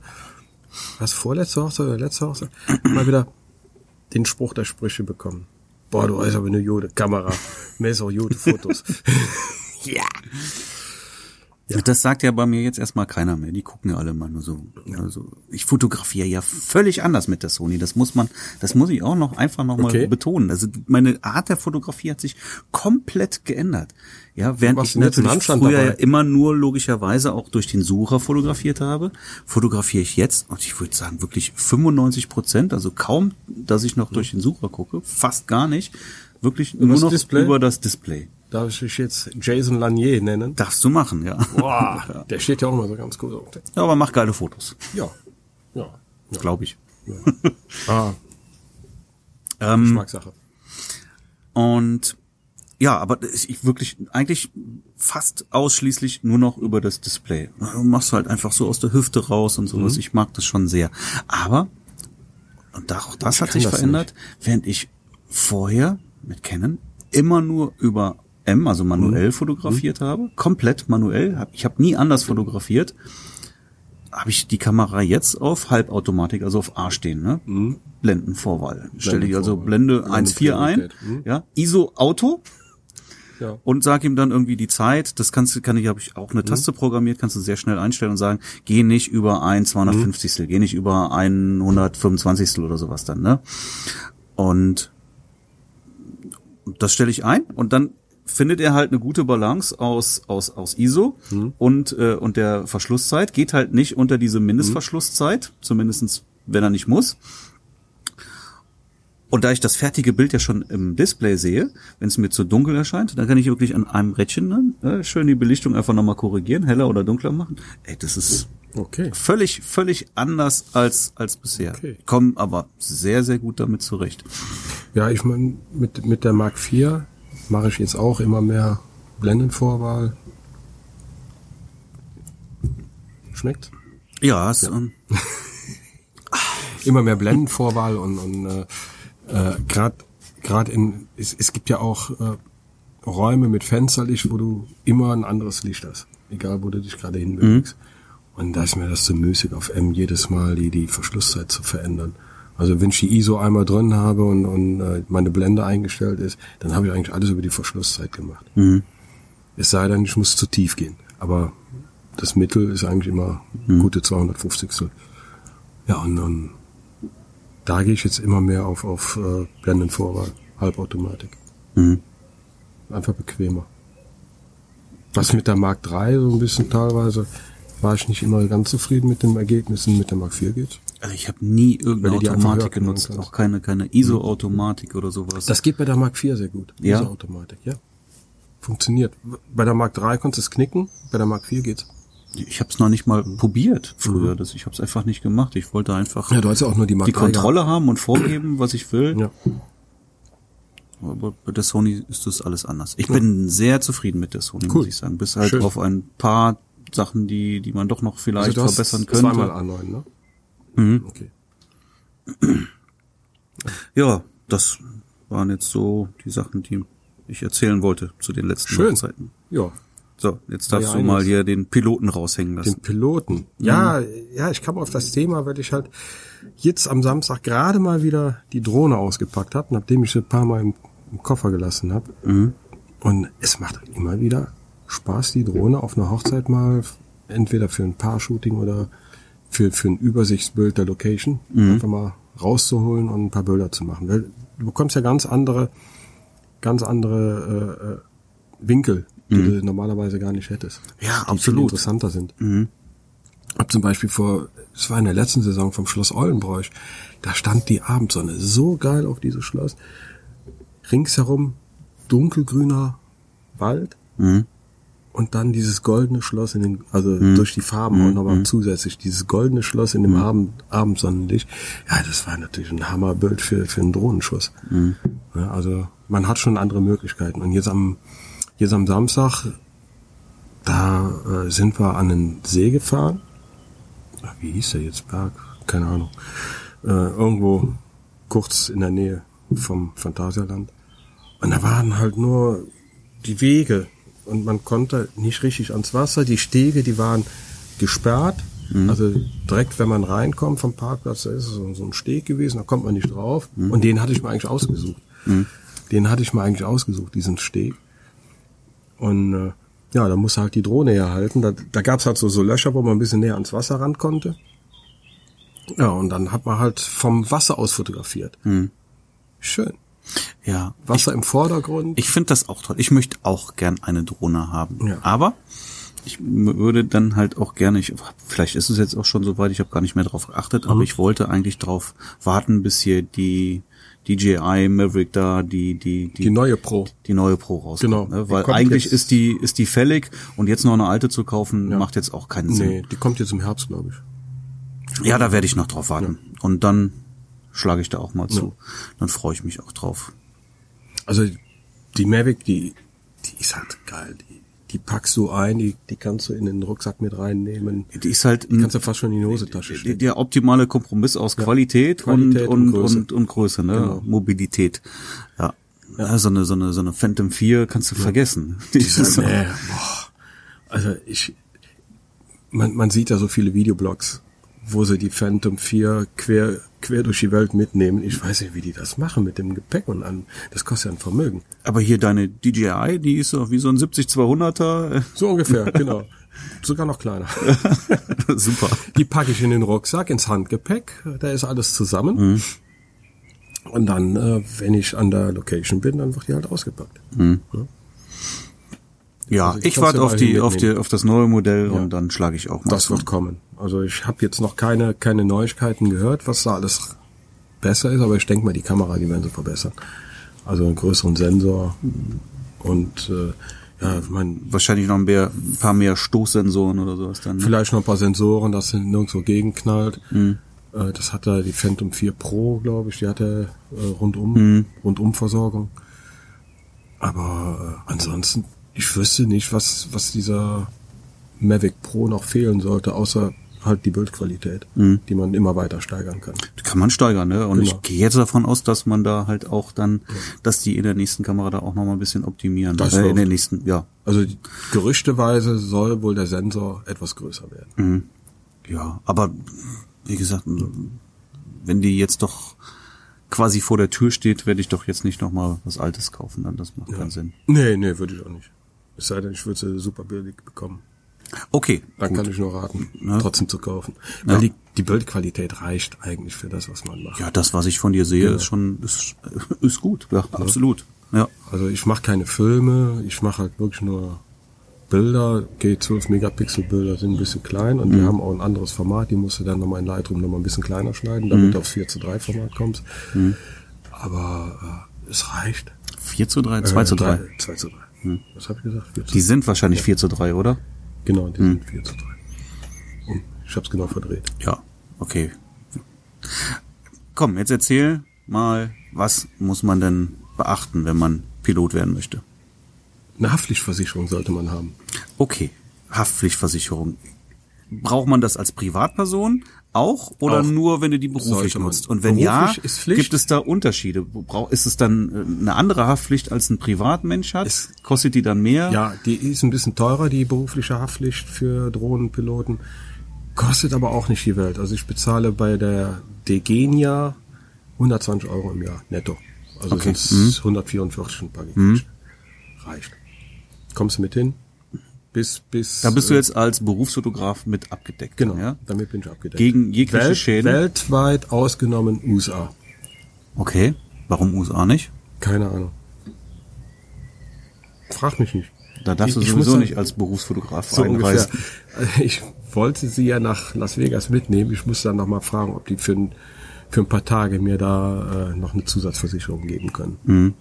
was vorletzte Hochzeit oder letzte Hochzeit, mal wieder den Spruch der Sprüche bekommen. Boah, du hast aber eine gute Kamera. Mehr so gute Fotos. [LAUGHS] ja. Das sagt ja bei mir jetzt erstmal keiner mehr. Die gucken ja alle mal nur so. Also ich fotografiere ja völlig anders mit der Sony. Das muss man, das muss ich auch noch einfach noch mal Okay. betonen. Also meine Art der Fotografie hat sich komplett geändert. Ja, während ich natürlich früher dabei? ja immer nur logischerweise auch durch den Sucher fotografiert habe, fotografiere ich jetzt und ich würde sagen wirklich 95 Prozent, also kaum, dass ich noch durch den Sucher gucke, fast gar nicht, wirklich nur das noch Display? über das Display. Darf ich dich jetzt Jason Lanier nennen? Darfst du machen, ja. Boah, [LAUGHS] der steht ja auch mal so ganz gut. auf der- Ja, aber mach geile Fotos, Ja. Ja. ja. glaube ich. [LAUGHS] Ah, Ähm, Geschmackssache. Und ja, aber ich wirklich eigentlich fast ausschließlich nur noch über das Display. Du machst halt einfach so aus der Hüfte raus und Mhm. sowas. Ich mag das schon sehr. Aber und auch das hat kann sich das verändert, während ich vorher mit Canon immer nur über M, also manuell Mhm. fotografiert habe, komplett manuell. Ich habe nie anders fotografiert. Habe ich die Kamera jetzt auf Halbautomatik, also auf A stehen, ne? Blendenvorwahl. Stelle ich also Blende 1.4 ein. Mhm. ja, ISO Auto Ja. und sag ihm dann irgendwie die Zeit. Das kannst du, kann ich, habe ich auch eine Taste programmiert, kannst du sehr schnell einstellen und sagen, geh nicht über ein 250. Geh nicht über ein 125. oder sowas dann, ne? Und das stelle ich ein und dann findet er halt eine gute Balance aus aus aus ISO und äh, und der Verschlusszeit geht halt nicht unter diese Mindestverschlusszeit, zumindestens wenn er nicht muss. Und da ich das fertige Bild ja schon im Display sehe, wenn es mir zu dunkel erscheint, dann kann ich wirklich an einem Rädchen dann, äh, schön die Belichtung einfach nochmal korrigieren, heller oder dunkler machen. Ey, das ist Okay. völlig, völlig anders als, als bisher. Okay. Kommen aber sehr, sehr gut damit zurecht. Ja, ich meine, mit, mit der Mark IV mache ich jetzt auch immer mehr Blendenvorwahl. Schmeckt? Ja, es, ähm, [LAUGHS] Immer mehr Blendenvorwahl und, und äh, äh, gerade gerade in es, es gibt ja auch äh, Räume mit Fensterlicht, wo du immer ein anderes Licht hast, egal wo du dich gerade hinbewegst. Und da ist mir das zu müßig auf M jedes Mal die die Verschlusszeit zu verändern. Also wenn ich die ISO einmal drin habe und, und äh, meine Blende eingestellt ist, dann habe ich eigentlich alles über die Verschlusszeit gemacht. Es sei denn, ich muss zu tief gehen. Aber das Mittel ist eigentlich immer gute 250. Ja, und, und da gehe ich jetzt immer mehr auf, auf äh, Blendenvorwahl, Halbautomatik. Mhm. Einfach bequemer. Was mit der Mark 3 so ein bisschen teilweise war ich nicht immer ganz zufrieden mit den Ergebnissen. Mit der Mark 4 geht's. also ich habe nie irgendeine Automatik genutzt, auch keine keine ISO-Automatik oder sowas. Das geht bei der Mark 4 sehr gut. Ja? Diese Automatik, ja. Funktioniert. Bei der Mark 3 konntest du es knicken, bei der Mark 4 geht's. Ich habe es noch nicht mal probiert früher. Das, ich habe es einfach nicht gemacht. Ich wollte einfach Ja, du hast ja auch nur die Mark die 3 Kontrolle haben und vorgeben, was ich will. Ja. Aber bei der Sony ist das alles anders. Ich bin sehr zufrieden mit der Sony, Cool. muss ich sagen. Bis halt Schön. auf ein paar Sachen, die, die man doch noch vielleicht Also verbessern könnte. zweimal A9, ne? Mhm. Okay. [CLEARS THROAT] Ja, das waren jetzt so die Sachen, die ich erzählen wollte zu den letzten Schön. Hochzeiten. Ja. So, jetzt darfst ja du mal hier den Piloten raushängen Den lassen. Piloten. Ja, ja, ich kam auf das Thema, weil ich halt jetzt am Samstag gerade mal wieder die Drohne ausgepackt habe, nachdem ich sie ein paar Mal im, im Koffer gelassen habe. Und es macht immer wieder Spaß, die Drohne auf einer Hochzeit mal entweder für ein Paar-Shooting oder für, für ein Übersichtsbild der Location einfach mal rauszuholen und ein paar Bilder zu machen. Weil du bekommst ja ganz andere, ganz andere äh, äh, Winkel, die du normalerweise gar nicht hättest. Ja, die viel absolut. interessanter sind. Hab zum Beispiel vor, es war in der letzten Saison vom Schloss Ollenbräuch, da stand die Abendsonne so geil auf dieses Schloss. Ringsherum dunkelgrüner Wald Mhm. und dann dieses goldene Schloss in den, also durch die Farben auch nochmal zusätzlich, dieses goldene Schloss in dem Abend, Abendsonnenlicht. Ja, das war natürlich ein Hammerbild für, für einen Drohnenschuss. Ja, also man hat schon andere Möglichkeiten. Und jetzt am, jetzt am Samstag, da äh, sind wir an den See gefahren. Ach, wie hieß der jetzt? Berg? Keine Ahnung. Äh, irgendwo kurz in der Nähe vom Phantasialand. Und da waren halt nur die Wege und man konnte nicht richtig ans Wasser. Die Stege, die waren gesperrt. Also direkt, wenn man reinkommt vom Parkplatz, da ist so, so ein Steg gewesen, da kommt man nicht drauf. Und den hatte ich mir eigentlich ausgesucht. Den hatte ich mir eigentlich ausgesucht, diesen Steg. Und äh, ja, da musste halt die Drohne herhalten. Da, da gab's halt so, so Löcher, wo man ein bisschen näher ans Wasser ran konnte. Ja, und dann hat man halt vom Wasser aus fotografiert. Schön. Ja, Wasser im Vordergrund. ich finde das auch toll. Ich möchte auch gern eine Drohne haben. Ja. Aber ich würde dann halt auch gerne, ich, vielleicht ist es jetzt auch schon soweit, ich habe gar nicht mehr drauf geachtet, Mhm. aber ich wollte eigentlich drauf warten, bis hier die DJI Maverick da, die, die, die, die neue Pro. die neue Pro rauskommt. Genau. Ne? Weil eigentlich jetzt- ist die, ist die fällig und jetzt noch eine alte zu kaufen, macht jetzt auch keinen Sinn. Nee, die kommt jetzt im Herbst, glaube ich. Ja, da werde ich noch drauf warten. Und dann schlage ich da auch mal zu. Dann freue ich mich auch drauf. Also die Mavic, die, die ist halt geil. Die, die packst du ein, die, die kannst du in den Rucksack mit reinnehmen. Die ist halt Die kannst du fast schon in die Hosentasche stecken. der optimale Kompromiss aus Qualität, Qualität und, und und, Größe. und, und Größe, ne? Genau. Mobilität. Ja. ja. so eine, so eine, so eine Phantom 4 kannst du vergessen. [LAUGHS] Die Die ist nee, boah. Also ich, man, man sieht ja so viele Videoblogs, wo sie die Phantom 4 quer, quer durch die Welt mitnehmen. Ich weiß nicht, wie die das machen mit dem Gepäck und an, das kostet ja ein Vermögen. aber hier deine DJI, die ist so wie so ein 70-200er. [LAUGHS] So ungefähr, genau. Sogar noch kleiner. [LAUGHS] Super. Die packe ich in den Rucksack, ins Handgepäck, da ist alles zusammen. Und dann, äh, wenn ich an der Location bin, dann wird die halt ausgepackt. Ja, Also ich warte ja auf die, auf die, auf das neue Modell und dann schlage ich auch mal. Das zu. wird kommen. Also ich habe jetzt noch keine, keine Neuigkeiten gehört, was da alles besser ist, aber ich denke mal, die Kamera, die werden sie verbessern. Also einen größeren Sensor und äh, ja, ich mein, Wahrscheinlich noch ein, mehr, ein paar mehr Stoßsensoren oder sowas dann. ne? vielleicht noch ein paar Sensoren, dass sie nirgendwo gegenknallt. Äh, das hatte die Phantom 4 Pro, glaube ich, die hatte äh, rundum, Rundumversorgung. Aber äh, ansonsten, ich wüsste nicht, was, was dieser Mavic Pro noch fehlen sollte, außer halt die Bildqualität, die man immer weiter steigern kann. Die kann man steigern, ne? Und Genau. ich gehe jetzt davon aus, dass man da halt auch dann, dass die in der nächsten Kamera da auch noch mal ein bisschen optimieren. Das äh, in der nächsten, ja. Also gerüchteweise soll wohl der Sensor etwas größer werden. Ja, aber wie gesagt, wenn die jetzt doch quasi vor der Tür steht, werde ich doch jetzt nicht noch mal was Altes kaufen, dann das macht keinen Sinn. Nee, nee, würde ich auch nicht. Es sei denn, ich würde sie super billig bekommen. Okay, Dann gut. kann ich nur raten, Ja. trotzdem zu kaufen. Weil die, die Bildqualität reicht eigentlich für das, was man macht. Ja, das, was ich von dir sehe, ist schon ist, [LAUGHS] ist gut. Ja, absolut. Ja. Also ich mache keine Filme, ich mache halt wirklich nur Bilder. G12 Megapixel Bilder sind ein bisschen klein und wir haben auch ein anderes Format, die musst du dann nochmal in Lightroom nochmal ein bisschen kleiner schneiden, damit du aufs 4 zu 3 Format kommst. Aber äh, es reicht. 4 zu 3, 2 zu 3. 2 zu 3. Was habe ich gesagt? 4 zu Die sind wahrscheinlich 4 zu 3, oder? Genau, die sind 4 zu 3. Und ich habe es genau verdreht. Ja, okay. Komm, jetzt erzähl mal, was muss man denn beachten, wenn man Pilot werden möchte? Eine Haftpflichtversicherung sollte man haben. Okay, Haftpflichtversicherung. Braucht man das als Privatperson auch oder Auch. nur, wenn du die beruflich nutzt? Und wenn ja, gibt es da Unterschiede? Ist es dann äh, eine andere Haftpflicht, als ein Privatmensch hat? Es- Kostet die dann mehr? Ja, die ist ein bisschen teurer, die berufliche Haftpflicht für Drohnenpiloten. Kostet aber auch nicht die Welt. Also ich bezahle bei der Degenia 120 Euro im Jahr netto. Also Okay. sind's 144 ein paar gekriegt. Reicht. Kommst du mit hin? Bis, bis. Da bist du äh, jetzt als Berufsfotograf mit abgedeckt. Genau, Ja? damit bin ich abgedeckt. Gegen jegliche Welt, Schäden? Weltweit ausgenommen USA. Okay. Warum USA nicht? Keine Ahnung. Frag mich nicht. Da darfst du Ich- ich sowieso nicht als Berufsfotograf So ungefähr. einreisen. [LAUGHS] Ich wollte sie ja nach Las Vegas mitnehmen. Ich muss dann noch mal fragen, ob die für ein, für ein paar Tage mir da äh, noch eine Zusatzversicherung geben können. Mhm.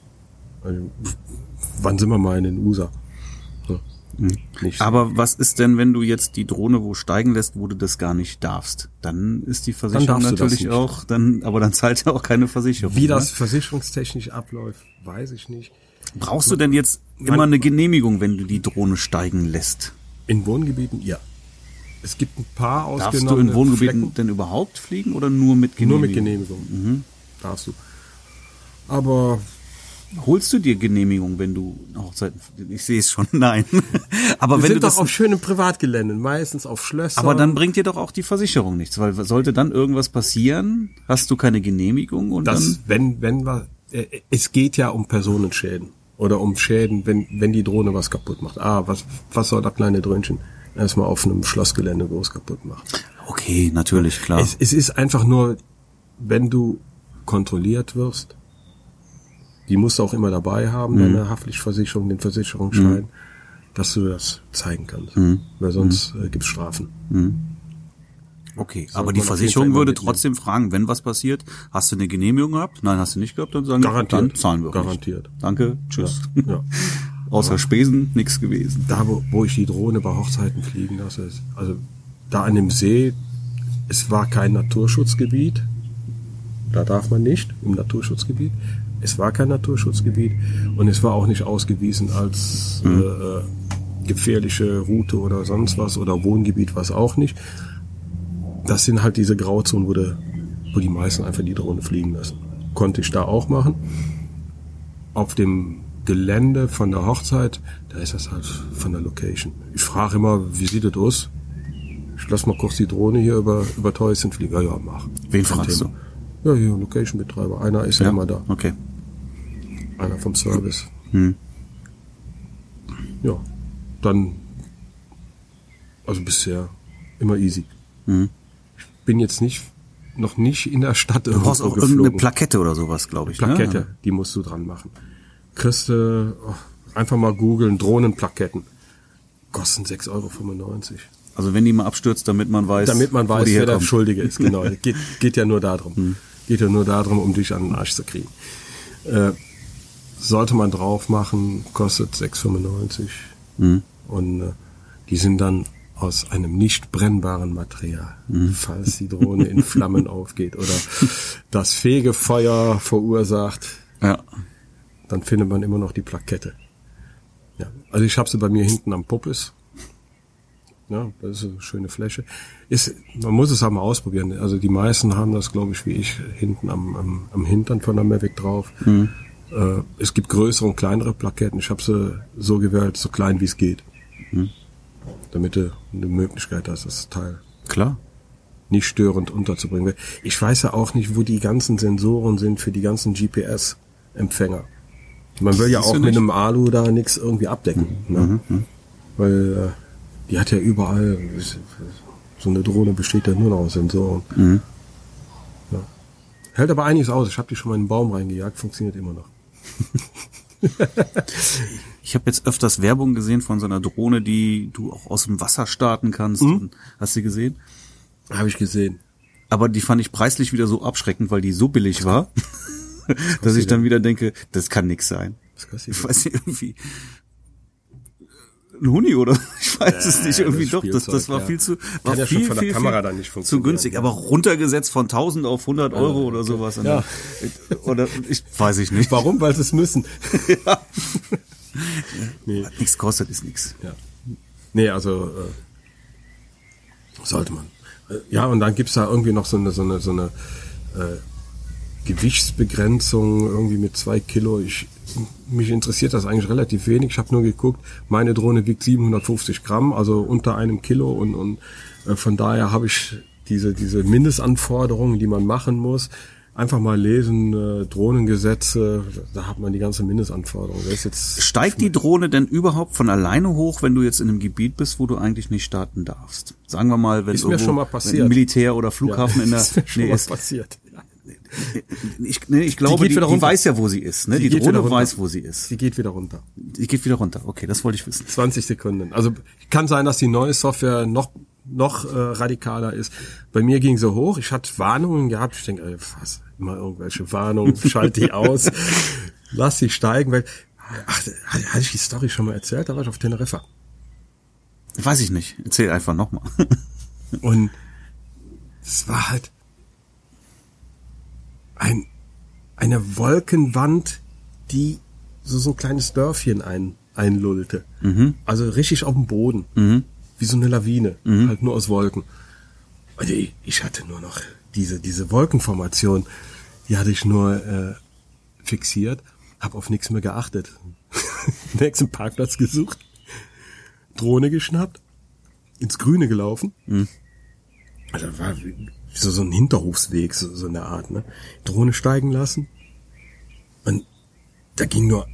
Also, wann sind wir mal in den USA? Mhm. Aber was ist denn, wenn du jetzt die Drohne wo steigen lässt, wo du das gar nicht darfst? Dann ist die Versicherung natürlich auch, dann, aber dann zahlt ja auch keine Versicherung. Wie ne? das versicherungstechnisch abläuft, weiß ich nicht. Brauchst du denn jetzt immer eine Genehmigung, wenn du die Drohne steigen lässt? In Wohngebieten, ja. Es gibt ein paar Darfst du in Wohngebieten Flecken. denn überhaupt fliegen oder nur mit Genehmigung? Nur mit Genehmigung. Darfst du. Aber Holst du dir Genehmigung, wenn du Hochzeiten, ich sehe es schon, [LAUGHS] nein. aber wir wenn du sind das, doch auf schönen Privatgeländen, meistens auf Schlössern. aber dann bringt dir doch auch die Versicherung nichts, weil sollte dann irgendwas passieren, hast du keine Genehmigung und das, dann, wenn, wenn wir, äh, es geht ja um Personenschäden oder um Schäden, wenn, wenn die Drohne was kaputt macht. Ah, was, was soll das kleine Dröhnchen erstmal auf einem Schlossgelände groß kaputt machen? okay, natürlich, klar. Es, es ist einfach nur, wenn du kontrolliert wirst, die musst du auch immer dabei haben, deine Haftpflichtversicherung, den Versicherungsschein, dass du das zeigen kannst. Weil sonst äh, gibt's Strafen. Okay, Sollte aber die Versicherung würde mitnehmen. trotzdem fragen, wenn was passiert, hast du eine Genehmigung gehabt? Nein, hast du nicht gehabt, dann sagen Garantiert. dann zahlen wir Garantiert. Nicht. Danke, tschüss. Ja. [LAUGHS] Außer Spesen nichts gewesen. da wo, wo ich die Drohne bei Hochzeiten fliegen lasse, ist, also da an dem See, es war kein Naturschutzgebiet, da darf man nicht im Naturschutzgebiet. Es war kein Naturschutzgebiet und es war auch nicht ausgewiesen als äh, äh, gefährliche Route oder sonst was oder Wohngebiet, was auch nicht. Das sind halt diese Grauzonen, wo, de, wo die meisten einfach die Drohne fliegen lassen. Konnte ich da auch machen. Auf dem Gelände von der Hochzeit, da ist das halt von der Location. Ich frage immer, wie sieht das aus? Ich lass mal kurz die Drohne hier über, über Täuschen fliegen. Ja, ja, mach. Wen fragst Thema. Ja, hier, Location-Betreiber. Einer ist ja, immer da. Okay. Einer vom Service. Hm. Ja, dann, also bisher immer easy. Hm. Ich bin jetzt nicht, noch nicht in der Stadt Du brauchst auch irgendeine geflogen. Plakette oder sowas, glaube ich. Plakette, Ne? die musst du dran machen. Kriegst du, oh, einfach mal googeln, Drohnenplaketten. Kosten 6,95 Euro. Also wenn die mal abstürzt, damit man weiß, Damit man weiß, die wer der. Schuldige ist, genau. [LAUGHS] geht, geht ja nur darum. Hm. Geht ja nur darum, um dich an den Arsch zu kriegen. Äh, sollte man drauf machen, kostet 6,95. Hm. Und äh, die sind dann aus einem nicht brennbaren Material, falls die Drohne in Flammen [LAUGHS] aufgeht oder das Fegefeuer verursacht, Ja. dann findet man immer noch die Plakette. Ja, also ich habe sie bei mir hinten am Puppes. Ja, das ist eine schöne Fläche. Ist, man muss es auch mal ausprobieren. Also die meisten haben das, glaube ich, wie ich, hinten am, am, am Hintern von der Mavic drauf. Äh, es gibt größere und kleinere Plaketten. Ich habe sie so gewählt, so klein wie es geht. Damit du eine Möglichkeit hast, das Teil Klar. nicht störend unterzubringen. Ich weiß ja auch nicht, wo die ganzen Sensoren sind für die ganzen GPS-Empfänger. Man will ja auch mit einem Alu da nichts irgendwie abdecken. Ne? Weil äh, die hat ja überall, so eine Drohne besteht ja nur noch aus Sensoren. Ja. Hält aber einiges aus. Ich habe die schon mal in den Baum reingejagt, funktioniert immer noch. [LAUGHS] Ich habe jetzt öfters Werbung gesehen von so einer Drohne, die du auch aus dem Wasser starten kannst. Und, hast du die gesehen? Habe ich gesehen. Aber die fand ich preislich wieder so abschreckend, weil die so billig war, [LAUGHS] dass ich dann wieder denke, das kann nix sein. Was kostet Ich weiß nicht, irgendwie ein Huni oder ich weiß es nicht, irgendwie das doch. Das, das war ja. viel zu, war ja viel, viel, viel dann nicht zu günstig, ja. aber runtergesetzt von 1000 auf 100 Euro oder sowas. Und Ja. Oder ich weiß ich nicht. Warum? Weil sie es müssen. [LAUGHS] [LAUGHS] nee. Was nichts kostet, ist nichts. Ja. Nee, also äh, sollte man. Äh, Ja, und dann gibt's da irgendwie noch so eine, so eine, so eine äh, Gewichtsbegrenzung irgendwie mit zwei Kilo. Ich, mich interessiert das eigentlich relativ wenig. Ich habe nur geguckt, meine Drohne wiegt 750 Gramm, also unter einem Kilo und, und äh, von daher habe ich diese, diese Mindestanforderungen, die man machen muss. Einfach mal lesen, äh, Drohnengesetze, da hat man die ganze Mindestanforderung. Das ist jetzt Steigt die Drohne denn überhaupt von alleine hoch, wenn du jetzt in einem Gebiet bist, wo du eigentlich nicht starten darfst? Sagen wir mal, wenn Ist irgendwo schon mal passiert. wenn Militär oder Flughafen in [LAUGHS] der ist mir schon nee, mal passiert. [LAUGHS] Ich, nee, ich glaube, die, die, runter. weiß ja, wo sie ist. Ne? Die wieder Drohne weiß, wo sie ist. Sie geht wieder runter. Die geht wieder runter. Okay, das wollte ich wissen. 20 Sekunden. Also kann sein, dass die neue Software noch noch äh, radikaler ist. Bei mir ging sie hoch. Ich hatte Warnungen gehabt. Ich denke, ey, was? Immer irgendwelche Warnungen. Schalte die aus. [LAUGHS] Lass sie steigen. Weil, ach, hatte ich die Story schon mal erzählt? Da war ich auf Teneriffa. Weiß ich nicht. Erzähl einfach nochmal. Und es war halt ein, eine Wolkenwand, die so, so ein kleines Dörfchen ein, einlullte. Also richtig auf dem Boden. Wie so eine Lawine. Halt nur aus Wolken. Und ich, ich hatte nur noch diese, diese Wolkenformation, die hatte ich nur äh, fixiert, habe auf nichts mehr geachtet. [LAUGHS] Nächsten Parkplatz gesucht, Drohne geschnappt, ins Grüne gelaufen. Also war wie so, so ein Hinterhofsweg, so, so eine Art, ne? Drohne steigen lassen. Und da ging nur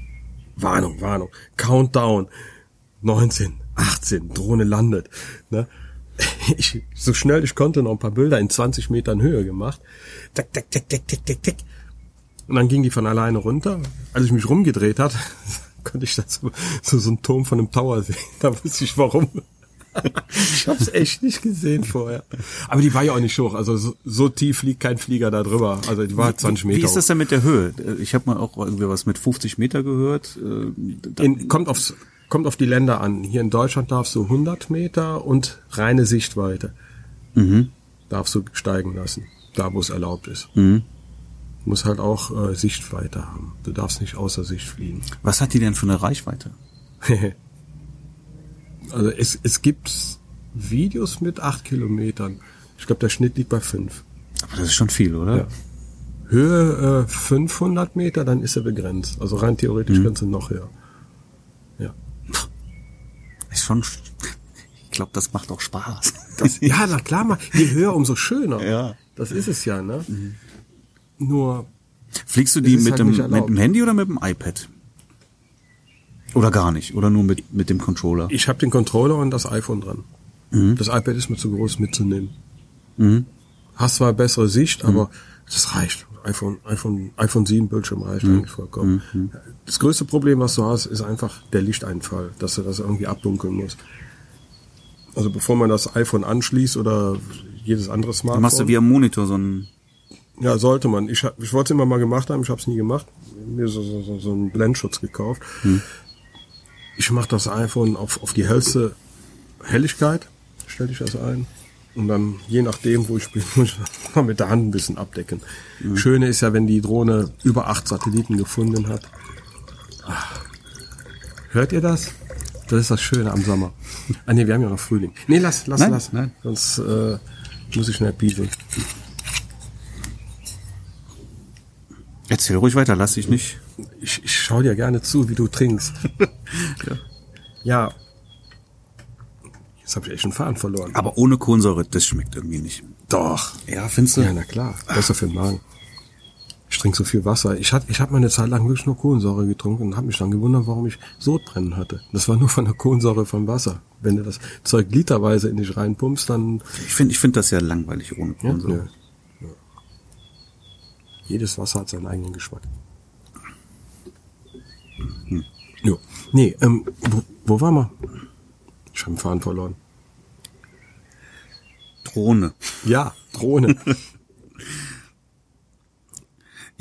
Warnung, Warnung, Countdown, 19, 18, Drohne landet, ne? [LAUGHS] Ich, so schnell ich konnte noch ein paar Bilder in 20 Metern Höhe gemacht. Tick, tick, tick, tick, tick, tick, tick. Und dann ging die von alleine runter. Als ich mich rumgedreht hat, [LAUGHS] konnte ich das so, so, so einen Turm von einem Tower sehen. [LAUGHS] Da wusste ich warum. Ich hab's echt nicht gesehen vorher. Aber die war ja auch nicht hoch. Also so, so tief fliegt kein Flieger da drüber. Also die war 20 Meter Wie ist das denn mit der Höhe? Ich habe mal auch irgendwie was mit 50 Meter gehört. Äh, In, kommt, aufs, kommt auf die Länder an. Hier in Deutschland darfst du 100 Meter und reine Sichtweite darfst du steigen lassen. Da, wo es erlaubt ist. Du musst halt auch äh, Sichtweite haben. Du darfst nicht außer Sicht fliegen. Was hat die denn für eine Reichweite? [LAUGHS] also es, es gibt Videos mit 8 Kilometern. Ich glaube, der Schnitt liegt bei 5. Aber das ist schon viel, oder? Ja. Höhe äh, 500 Meter, dann ist er begrenzt. Also rein theoretisch kannst du noch höher. Ja. Ist schon. Ich glaube, das macht auch Spaß. [LAUGHS] Das, ja, na klar, mal, je höher, umso schöner. Ja. Das ist es ja, ne? Nur, Fliegst du die mit, halt dem, mit dem Handy oder mit dem iPad? Oder gar nicht? Oder nur mit, mit dem Controller? ich habe den Controller und das iPhone dran. Das iPad ist mir zu groß mitzunehmen. Hast zwar bessere Sicht, aber das reicht. iPhone, iPhone, iPhone 7 Bildschirm reicht eigentlich vollkommen. Das größte Problem, was du hast, ist einfach der Lichteinfall, dass du das irgendwie abdunkeln musst. Also bevor man das iPhone anschließt oder jedes andere Dann Smartphone. machst du wie am Monitor so ein. Ja, sollte man. Ich, ich wollte es immer mal gemacht haben, ich habe es nie gemacht. Mir so, so, so, einen Blendschutz gekauft. Ich mache das iPhone auf, auf die hellste Helligkeit stell dich das ein. Und dann, je nachdem, wo ich bin, [LAUGHS] muss ich mal mit der Hand ein bisschen abdecken. Schöne ist ja, wenn die Drohne über acht Satelliten gefunden hat. Ah. Hört ihr das? Das ist das Schöne am Sommer. [LAUGHS] Ah nee, wir haben ja noch Frühling. Nee, lass, lass, Nein, lass. nein. Sonst äh, muss ich schnell pieseln. Erzähl ruhig weiter, lass dich nicht. Ich, ich schau dir gerne zu, wie du trinkst. [LAUGHS] Ja. Ja. Jetzt habe ich echt einen Faden verloren. Aber ohne Kohlensäure, das schmeckt irgendwie nicht. Doch. Ja, findest du? Ja, na klar. Besser für den Magen. Ich trinke so viel Wasser. Ich hatte, ich habe meine Zeit lang wirklich nur Kohlensäure getrunken und habe mich dann gewundert, warum ich Sodbrennen hatte. Das war nur von der Kohlensäure vom Wasser. Wenn du das Zeug literweise in dich reinpumpst, dann Ich finde ich find das ja langweilig ohne ja, Kohlensäure. nö. Ja. jedes Wasser hat seinen eigenen Geschmack. Hm. Jo. Nee, ähm, wo, wo waren wir? Ich habe den Faden verloren. Drohne. Ja, Drohne. [LAUGHS]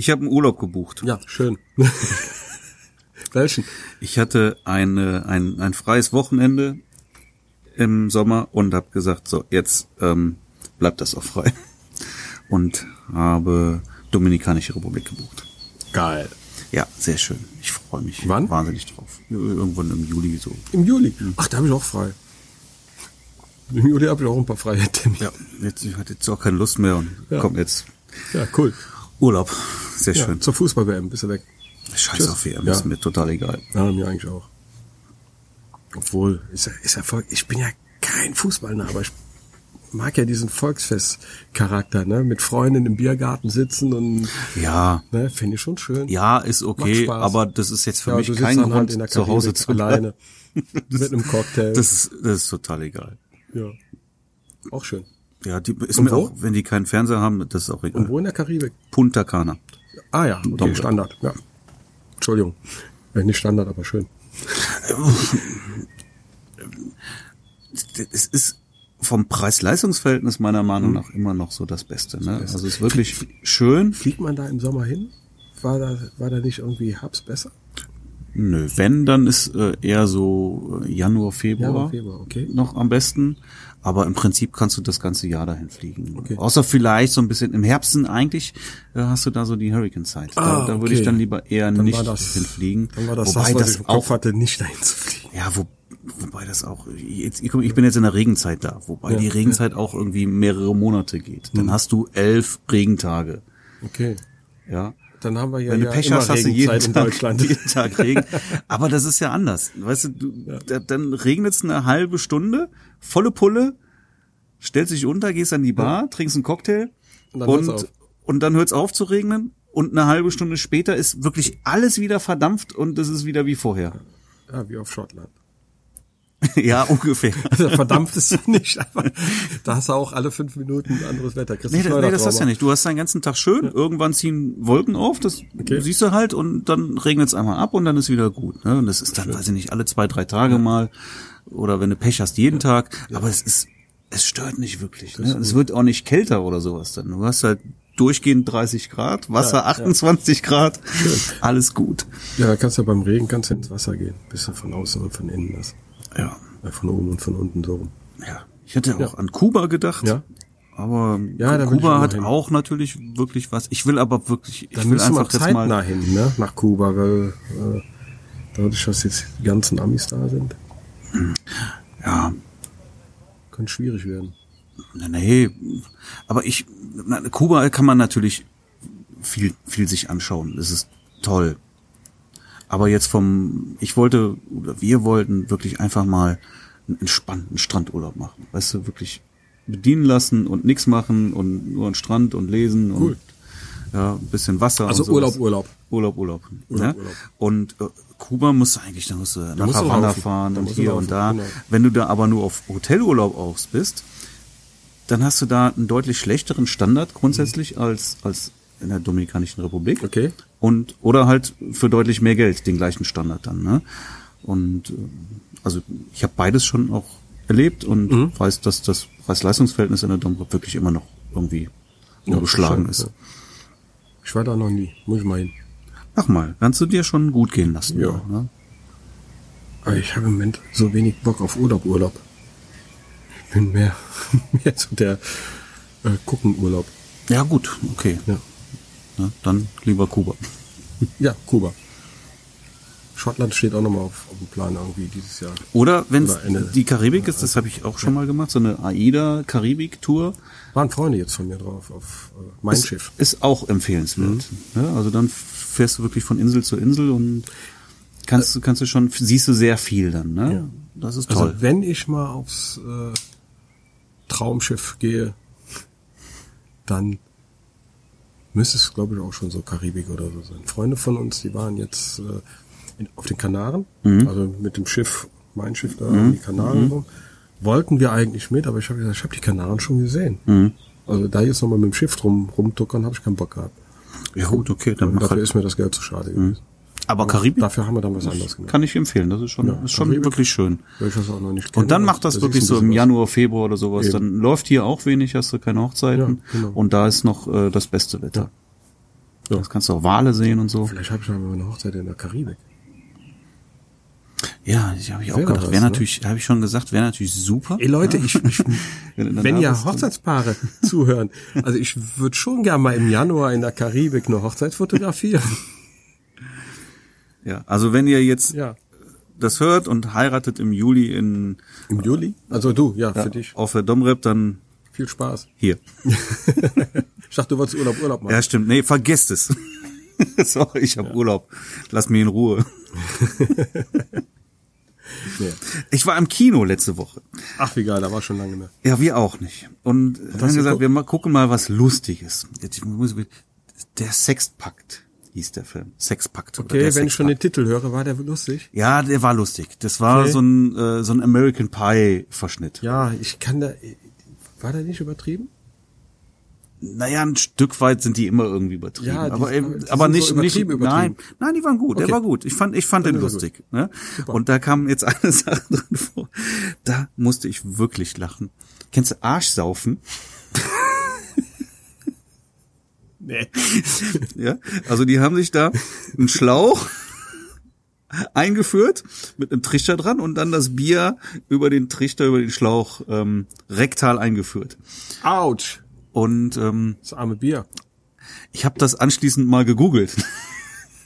Ich habe einen Urlaub gebucht. ja, schön. [LAUGHS] Welchen? Ich hatte eine, ein, ein freies Wochenende im Sommer und habe gesagt, so, jetzt ähm, bleibt das auch frei. Und habe Dominikanische Republik gebucht. Geil. Ja, sehr schön. Ich freue mich Wann? wahnsinnig drauf. Irgendwann im Juli so. Im Juli. Ach, da habe ich auch frei. Im Juli habe ich auch ein paar freie Termine. Ja, jetzt ich hatte jetzt auch keine Lust mehr und Ja. kommt jetzt Ja, cool. Urlaub. Sehr Ja, schön. zur Fußball-WM bist du weg. Scheiß Tschüss. auf WM, Ja. ist mir total egal. Ja, mir eigentlich auch. Obwohl, ist ja, ist ja voll, ich bin ja kein Fußballner, aber ich mag ja diesen Volksfest-Charakter, ne? Mit Freunden im Biergarten sitzen und, Ja, ne, finde ich schon schön. ja, ist okay, aber das ist jetzt für Ja, mich kein Grund, halt in der zu Hause zu alleine. [LAUGHS] mit einem Cocktail. Das ist, das ist total egal. ja. Auch schön. Ja, die ist Und mir wo? auch, wenn die keinen Fernseher haben, das ist auch Und egal. wo in der Karibik? Punta Cana. Ah ja, okay, Domrep. Standard. Ja. Entschuldigung. Äh, nicht Standard, aber schön. [LAUGHS] Es ist vom Preis-Leistungs-Verhältnis meiner Meinung nach immer noch so das Beste. Ne? Also es ist wirklich schön. Fliegt man da im Sommer hin? War da, war da nicht irgendwie Hubs besser? Nö, wenn, dann ist äh, eher so äh, Januar, Februar, Januar, Februar, okay. noch am besten. Aber im Prinzip kannst du das ganze Jahr dahin fliegen. Okay. Außer vielleicht so ein bisschen im Herbsten eigentlich äh, hast du da so die Hurricane-Zeit. Ah, da da würde okay. ich dann lieber eher Dann nicht das, hinfliegen. Dann war das Wobei das, was das ich im Kopf auch, hatte, nicht [LAUGHS] dahin zu fliegen. ja, wo, wobei das auch, jetzt, ich, bin jetzt in der Regenzeit da, wobei Ja, die Regenzeit auch irgendwie mehrere Monate geht. Dann hast du elf Regentage. Okay. Ja. Dann haben wir ja, Wenn du ja Pech hast, hast du jeden Regenzeit in Tag, Deutschland. [LAUGHS] jeden Tag Regen. Aber das ist ja anders. Weißt du, du da, dann regnet es eine halbe Stunde, volle Pulle, stellst dich unter, gehst an die Bar, trinkst einen Cocktail Und dann hört's und, und dann hört es auf zu regnen und eine halbe Stunde später ist wirklich alles wieder verdampft und es ist wieder wie vorher. Ja, wie auf Schottland. [LAUGHS] ja, ungefähr. Also verdampft ist ja nicht, aber da hast du auch alle fünf Minuten anderes Wetter. Kriegst Nee, nee, das hast du ja nicht. Du hast deinen ganzen Tag schön, irgendwann ziehen Wolken auf, das Okay. siehst du halt und dann regnet es einmal ab und dann ist wieder gut. Ne? Und das ist dann, weiß ich nicht, alle zwei, drei Tage mal oder wenn du Pech hast, jeden Tag. Aber es ist, es stört nicht wirklich. Ne? Es wird auch nicht kälter oder sowas dann. Du hast halt durchgehend 30 Grad, Wasser 28 Grad, alles gut. Ja, da kannst du beim Regen kannst du ins Wasser gehen. Bisschen von außen und von innen das. Ja, Von oben und von unten so rum. ja. Ich hätte auch an Kuba gedacht. Ja. Aber Ja, Kuba hat hin. auch natürlich wirklich was. Ich will aber wirklich, ich Dann will müssen wir einfach jetzt mal. hin, ne? Nach Kuba, weil äh, dadurch, dass jetzt die ganzen Amis da sind, Ja, könnte schwierig werden. Nee, nee, aber ich, na, Kuba kann man natürlich viel, viel sich anschauen. Das ist toll. Aber jetzt vom, ich wollte, oder wir wollten wirklich einfach mal einen entspannten Strandurlaub machen. Weißt du, wirklich bedienen lassen und nichts machen und nur einen Strand und lesen und Cool. ja, ein bisschen Wasser. Also und. Urlaub, Urlaub. Urlaub, Urlaub. Urlaub, ne? Urlaub. Und äh, Kuba musst du eigentlich, da musst du nach musst du Havanna fahren Da und hier und da. genau. Wenn du da aber nur auf Hotelurlaub aus bist, dann hast du da einen deutlich schlechteren Standard grundsätzlich als, als in der Dominikanischen Republik. Okay. Und, oder halt für deutlich mehr Geld den gleichen Standard dann, ne? Und, äh, also, ich habe beides schon auch erlebt und Mhm. weiß, dass das Preis-Leistungs-Verhältnis in der Domrep wirklich immer noch irgendwie ungeschlagen schön, ist. ja. Ich war da noch nie. Muss ich mal hin. Mach mal, kannst du dir schon gut gehen lassen. Ja. Ne? Aber ich habe im Moment so wenig Bock auf Urlaub, Urlaub. bin mehr, [LAUGHS] mehr so der äh, Guckenurlaub. Ja, gut, okay. Ja. Ja, dann lieber Kuba. [LAUGHS] ja, Kuba. Schottland steht auch nochmal auf, auf dem Plan irgendwie dieses Jahr. Oder wenn eine- die Karibik ist, das habe ich auch schon mal gemacht, so eine AIDA-Karibik-Tour. Waren Freunde jetzt von mir drauf auf äh, mein ist, Schiff. Ist auch empfehlenswert. Ja, also dann fährst du wirklich von Insel zu Insel und kannst du kannst du schon siehst du sehr viel dann. Ne? Ja. Das ist toll. Also wenn ich mal aufs äh, Traumschiff gehe, dann müsste es, glaube ich, auch schon so Karibik oder so sein. Freunde von uns, die waren jetzt äh, in, auf den Kanaren, also mit dem Schiff, mein Schiff da, um die Kanaren rum. Wollten wir eigentlich mit, aber ich habe gesagt, ich habe die Kanaren schon gesehen. Also da jetzt nochmal mit dem Schiff drum rumtuckern, habe ich keinen Bock gehabt. ja gut, okay, dann dafür halt. ist mir das Geld zu schade gewesen. Aber Karibik Dafür haben wir dann was anderes gemacht. kann ich empfehlen. Das ist schon ist schon Karibik. wirklich schön. Das auch noch nicht kenne, Und dann macht das da wirklich so im. Januar, Februar oder sowas. Eben. Dann läuft hier auch wenig, hast du keine Hochzeiten. Ja, genau. Und da ist noch äh, das beste Wetter. Ja. Das kannst du auch Wale sehen und so. Vielleicht habe ich mal eine Hochzeit in der Karibik. Ja, ich habe ich auch gedacht. Wäre ne? natürlich, habe ich schon gesagt, wäre natürlich super. Ey Leute, ich, [LAUGHS] ich Wenn wenn ja Hochzeitspaare [LAUGHS] zuhören, also ich würde schon gerne mal im Januar in der Karibik eine Hochzeit fotografieren. [LAUGHS] Ja, also wenn ihr jetzt Ja. das hört und heiratet im Juli in Im Juli? Also du, ja, für dich. auf der Domrep, dann Viel Spaß. hier. Ich dachte, du wolltest Urlaub, Urlaub machen. Ja, stimmt. Nee, vergesst es. [LAUGHS] Sorry, ich habe Urlaub. Lass mich in Ruhe. [LAUGHS] Nee. Ich war im Kino letzte Woche. Ach, wie geil, da war schon lange mehr. Ja, wir auch nicht. Und haben hast du gesagt, wir mal gucken mal was Lustiges. Jetzt, ich muss, der Sexpakt hieß der Film. Sexpakt. oder Okay, der wenn ich schon Sexpakt. den Titel höre, war der lustig? Ja, der war lustig. Das war Okay. so ein äh, so ein American Pie Verschnitt. Ja, ich kann da. War der nicht übertrieben? Naja, ein Stück weit sind die immer irgendwie übertrieben. Ja, die- aber eben, aber nicht, so nicht, übertrieben, nein, übertrieben. nein, die waren gut. Der Okay. war gut. Ich fand, ich fand den lustig. Ne? Und da kam jetzt eine [LAUGHS] Sache drin vor. Da musste ich wirklich lachen. Kennst du Arschsaufen? [LAUGHS] Nee. [LAUGHS] Ja, also die haben sich da einen Schlauch eingeführt mit einem Trichter dran und dann das Bier über den Trichter, über den Schlauch ähm, rektal eingeführt. Autsch. Und ähm, Das arme Bier. ich habe das anschließend mal gegoogelt.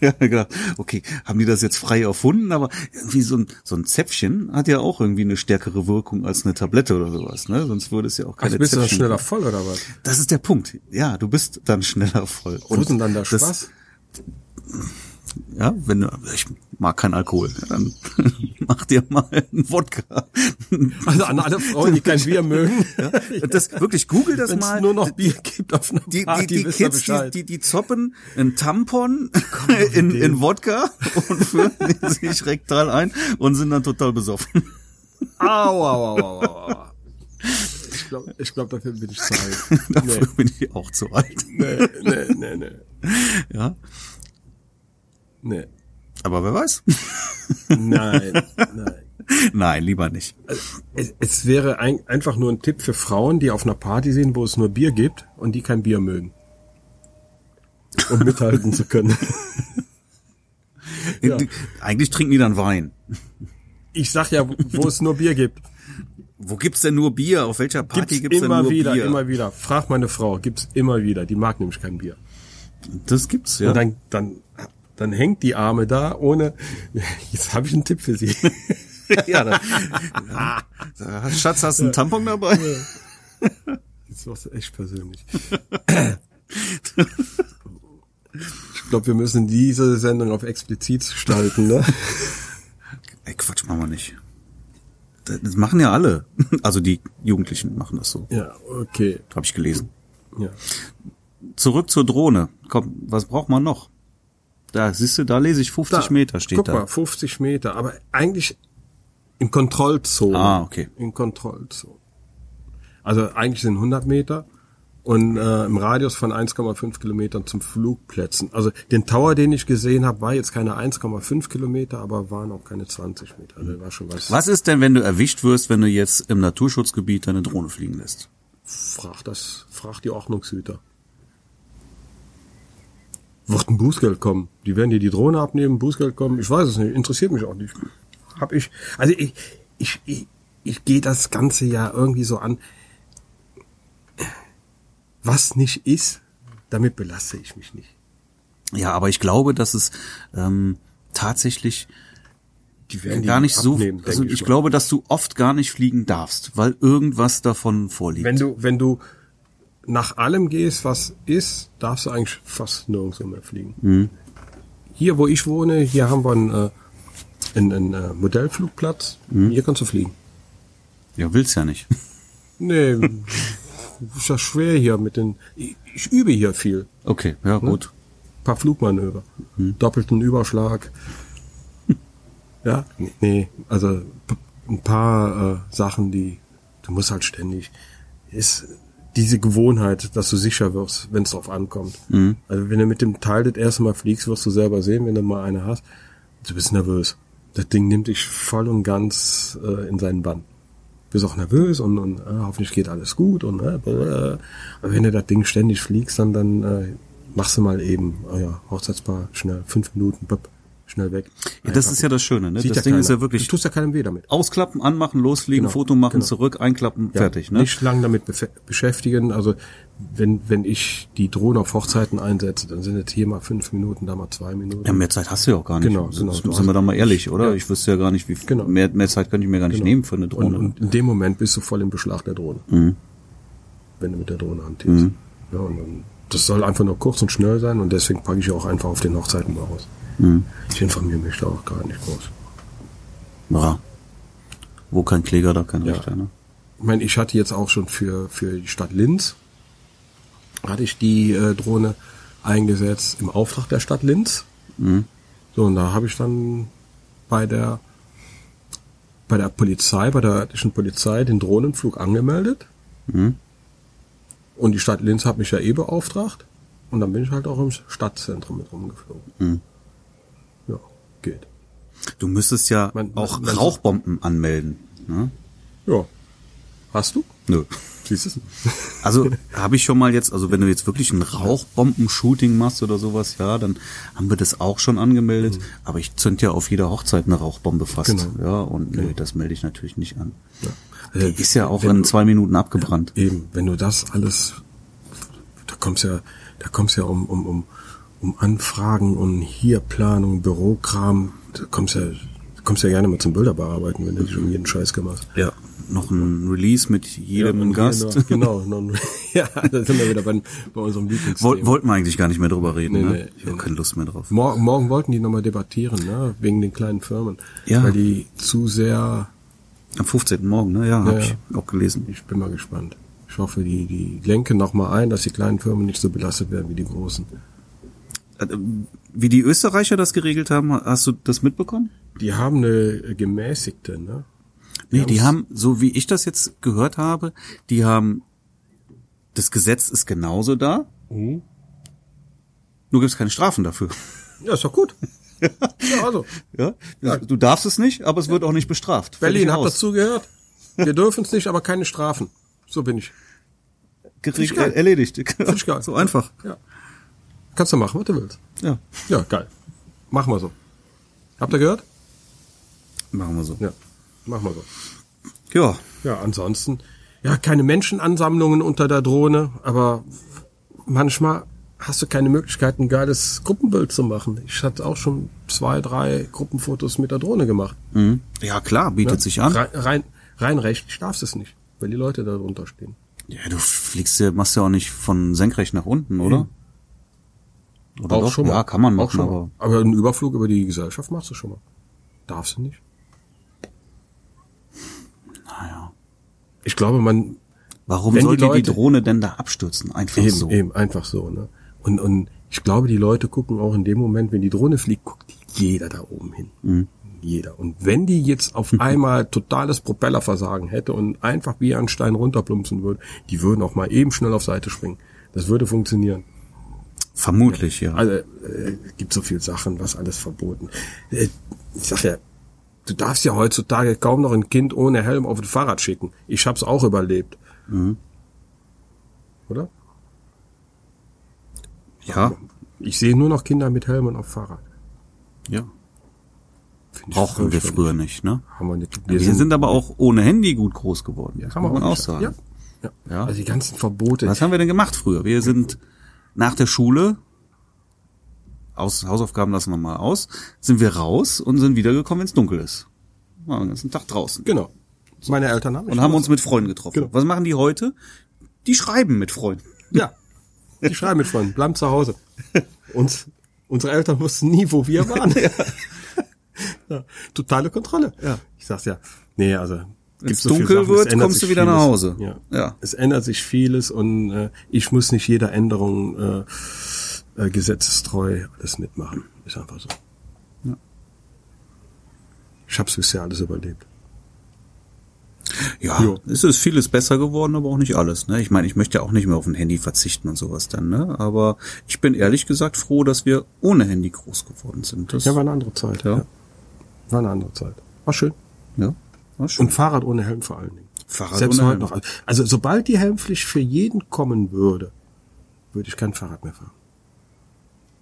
[LAUGHS] ja, gedacht, okay, haben die das jetzt frei erfunden? Aber irgendwie so ein, so ein Zäpfchen hat ja auch irgendwie eine stärkere Wirkung als eine Tablette oder sowas. Ne? Sonst würde es ja auch keine Also bist du dann Zäpfchen schneller voll oder was? Das ist der Punkt. Ja, du bist dann schneller voll. Wo ist denn dann der das- Spaß? Ja, wenn du, ich mag keinen Alkohol, ja, dann [LAUGHS] mach dir mal einen Wodka. Also an alle Frauen, die kein Bier mögen. Das wirklich google das Wenn mal. nur noch Bier gibt auf einer die, Party, die, die Kids, die, die, die zoppen einen Tampon [LAUGHS] in, in Wodka und führen sich rektal ein und sind dann total besoffen. Au, au, au, au, au. Ich glaube, ich glaub, dafür bin ich zu alt. [LAUGHS] Dafür bin ich auch zu alt. Nee, nee, nee, nee. Ja, nee. Aber wer weiß? Nein, [LAUGHS] nein. Nein, lieber nicht. Es, es wäre ein, einfach nur ein Tipp für Frauen, die auf einer Party sind, wo es nur Bier gibt und die kein Bier mögen. Um mithalten zu können. [LAUGHS] Ja. Eigentlich trinken die dann Wein. Ich sag ja, wo es nur Bier gibt. Wo gibt's denn nur Bier? Auf welcher Party Gibt's gibt's, denn immer nur wieder, Bier? immer wieder. Frag meine Frau, gibt's immer wieder. Die mag nämlich kein Bier. Das gibt's, ja. Und dann, dann, dann hängt die Arme da ohne. [LAUGHS] Jetzt habe ich einen Tipp für sie. [LAUGHS] ja, da, ja. Schatz, hast du einen Tampon dabei? Jetzt machst du echt persönlich. Ich glaube, wir müssen diese Sendung auf explizit gestalten, ne? Ey, Quatsch, machen wir nicht. Das das machen ja alle. Also die Jugendlichen machen das so. Ja, okay. Habe ich gelesen. Ja. Zurück zur Drohne. Komm, was braucht man noch? Da, siehst du, da lese ich 50 Meter steht Guck da. mal, 50 Meter, aber eigentlich im Kontrollzone. Ah, okay. Im Kontrollzone. Also eigentlich sind 100 Meter und äh, im Radius von 1,5 Kilometern zum Flugplätzen. Also den Tower, den ich gesehen habe, war jetzt keine 1,5 Kilometer, aber waren auch keine 20 Meter. Also war schon was. Was ist denn, wenn du erwischt wirst, wenn du jetzt im Naturschutzgebiet deine Drohne fliegen lässt? Frag das, frag die Ordnungshüter. Wird ein Bußgeld kommen? Die werden dir die Drohne abnehmen, Bußgeld kommen? Ich weiß es nicht, interessiert mich auch nicht. Hab ich, also ich, ich, ich ich gehe das ganze ja irgendwie so an. Was nicht ist, damit belasse ich mich nicht. Ja, aber ich glaube, dass es ähm, tatsächlich Die werden gar die nicht so. abnehmen, Also denke ich mal. glaube, dass du oft gar nicht fliegen darfst, weil irgendwas davon vorliegt. wenn du, wenn du nach allem gehst, was ist, darfst du eigentlich fast nirgendwo mehr fliegen. Mhm. Hier, wo ich wohne, hier haben wir einen, äh, einen, einen äh, Modellflugplatz. Mhm. Hier kannst du fliegen. ja, willst ja nicht. [LAUGHS] Nee, ist ja schwer hier mit den. Ich, ich übe hier viel. Okay, ja gut. paar Flugmanöver. Mhm. Doppelten Überschlag. [LAUGHS] ja, nee, also ein paar äh, Sachen, die du musst halt ständig. Ist diese Gewohnheit, dass du sicher wirst, wenn es drauf ankommt. Mhm. Also wenn du mit dem Teil das erste Mal fliegst, wirst du selber sehen, wenn du mal eine hast. Du bist nervös. Das Ding nimmt dich voll und ganz äh, in seinen Bann. Du bist auch nervös und, und äh, hoffentlich geht alles gut und äh, blablabla. aber wenn du das Ding ständig fliegst, dann dann äh, machst du mal eben euer Hochzeitspaar schnell fünf Minuten, bop, schnell weg. Ja, das ist ja das Schöne, ne? Sieht Das ja Ding ist keiner. ja wirklich Du tust ja keinem weh damit. ausklappen, anmachen, losfliegen, Genau, Foto machen, genau. zurück, einklappen, Ja, fertig, ne? Nicht lang damit beschäftigen. Also wenn wenn ich die Drohne auf Hochzeiten einsetze, dann sind es hier mal fünf Minuten, da mal zwei Minuten. Ja, mehr Zeit hast du ja auch gar nicht. Genau, genau. Sind wir da mal ehrlich, oder? Ja. Ich wüsste ja gar nicht, wie Genau. mehr, mehr Zeit könnte ich mir gar nicht Genau. nehmen für eine Drohne. Und, und in dem Moment bist du voll im Beschlag der Drohne. Mhm. Wenn du mit der Drohne hantierst. Ja, und, und das soll einfach nur kurz und schnell sein und deswegen packe ich auch einfach auf den Hochzeiten mal aus. Mhm. Ich informiere mich da auch gar nicht groß. Ja. Wo kein Kläger, da kein Ja. Richter, ne? Ich meine, ich hatte jetzt auch schon für, für die Stadt Linz, hatte ich die äh, Drohne eingesetzt im Auftrag der Stadt Linz. Mhm. So, und da habe ich dann bei der bei der Polizei, bei der örtlichen Polizei den Drohnenflug angemeldet. Mhm. Und die Stadt Linz hat mich ja eh beauftragt. Und dann bin ich halt auch im Stadtzentrum mit rumgeflogen. Mhm. Ja, geht. Du müsstest ja Man- auch man- Rauchbomben anmelden. Ne? Ja. Hast du? Nö. Siehst du? [LAUGHS] Also habe ich schon mal jetzt, also wenn du jetzt wirklich ein Rauchbomben-Shooting machst oder sowas, ja, dann haben wir das auch schon angemeldet. Aber ich zünd ja auf jeder Hochzeit eine Rauchbombe fast. Mhm. Genau. Ja, und nö, das melde ich natürlich nicht an. Ja. Die ist ja auch in du- zwei Minuten abgebrannt. Eben, wenn du das alles, da kommst ja, da kommst ja um, um, um, um Anfragen und hier Planung, Bürokram, da kommst ja, kommst ja gerne mal zum Bilder bearbeiten, wenn du um jeden Scheiß kümmerst. Ja. Noch ein Release mit jedem hier Gast. Noch, genau, noch, [LAUGHS] ja, da sind wir wieder bei, bei unserem Lieblingsthema. Woll, wollten wir eigentlich gar nicht mehr drüber reden, Nee, ne? ich habe keine Lust mehr drauf. Morgen, morgen wollten die nochmal debattieren, ne, wegen den kleinen Firmen. Ja. Weil die zu sehr, Am 15. Morgen, ne? Ja, habe Ja, ich auch gelesen. ich bin mal gespannt. Ich hoffe, die, die lenken nochmal ein, dass die kleinen Firmen nicht so belastet werden wie die großen. Äh, Wie die Österreicher das geregelt haben, hast du das mitbekommen? Die haben eine gemäßigte, ne? Nee, die haben, so wie ich das jetzt gehört habe, die haben, das Gesetz ist genauso da, Mhm. nur gibt's keine Strafen dafür. Ja, ist doch gut. ja, also. [LAUGHS] Ja? Du darfst es nicht, aber es wird auch nicht bestraft. Berlin, habt aus. dazu gehört? Wir dürfen es nicht, aber keine Strafen. So bin ich. Gereg- erledigt. Find ich geil. [LAUGHS] So einfach. Ja. Kannst du machen, was du willst. Ja, Ja, geil. Machen wir so. Habt ihr gehört? machen wir so. Ja. Machen wir so. Ja, Ja, ansonsten, ja, keine Menschenansammlungen unter der Drohne, aber manchmal hast du keine Möglichkeit, ein geiles Gruppenbild zu machen. Ich hatte auch schon zwei, drei Gruppenfotos mit der Drohne gemacht. mhm. ja klar, bietet sich an. Rein, rein, rein rechtlich darfst du es nicht, weil die Leute da drunter stehen. Ja, du fliegst ja, machst ja auch nicht von senkrecht nach unten, oder? Oder doch? Ja, kann man Auch machen, schon aber mal. aber einen Überflug über die Gesellschaft machst du schon mal. Darfst du nicht. naja. Ich glaube, man Warum die sollte die, Leute- Drohne denn da abstürzen? Einfach eben, so. eben einfach so, ne? Und, und ich glaube, die Leute gucken auch in dem Moment, wenn die Drohne fliegt, guckt jeder da oben hin. Mhm. Jeder. Und wenn die jetzt auf [LAUGHS] einmal totales Propellerversagen hätte und einfach wie ein Stein runterplumpsen würde, die würden auch mal eben schnell auf Seite springen. Das würde funktionieren. Vermutlich, ja. Also äh, gibt so viel Sachen, was alles verboten. Äh, ich sag ja, du darfst ja heutzutage kaum noch ein Kind ohne Helm auf ein Fahrrad schicken. Ich hab's auch überlebt. Mhm. Oder? ja, Ich sehe nur noch Kinder mit Helmen auf Fahrrad. ja. Brauchen wir früher nicht, ne? Haben wir nicht. Wir, sind, aber auch ohne Handy gut groß geworden. das kann man auch nicht- sagen. Ja. Ja. Ja. Also die ganzen Verbote. Was haben wir denn gemacht früher? Wir sind nach der Schule, aus, Hausaufgaben lassen wir mal aus, sind wir raus und sind wiedergekommen, wenn es dunkel ist. Waren den ganzen Tag draußen. Genau. Meine Eltern haben Und haben uns mit Freunden getroffen. Genau. Was machen die heute? Die schreiben mit Freunden. Ja. Die schreiben mit Freunden, bleiben zu Hause. Uns, unsere Eltern wussten nie, wo wir waren. [LAUGHS] ja. Totale Kontrolle. Ja. Ich sag's ja. Nee, also. Gibt so viele dunkel es wird, kommst du wieder nach vieles. Hause. Ja. Ja. Es ändert sich vieles und äh, ich muss nicht jeder Änderung äh, äh, gesetzestreu alles mitmachen. Ist einfach so. Ja. Ich hab's bisher alles überlebt. Ja, Jo. es ist vieles besser geworden, aber auch nicht alles. Ne? Ich meine, ich möchte ja auch nicht mehr auf ein Handy verzichten und sowas dann. Ne? Aber ich bin ehrlich gesagt froh, dass wir ohne Handy groß geworden sind. Das, Ja, war eine andere Zeit. Ja. War eine andere Zeit. War schön. ja, Und Fahrrad ohne Helm vor allen Dingen. Fahrrad Selbst ohne heute Helm. noch. Also sobald die Helmpflicht für jeden kommen würde, würde ich kein Fahrrad mehr fahren.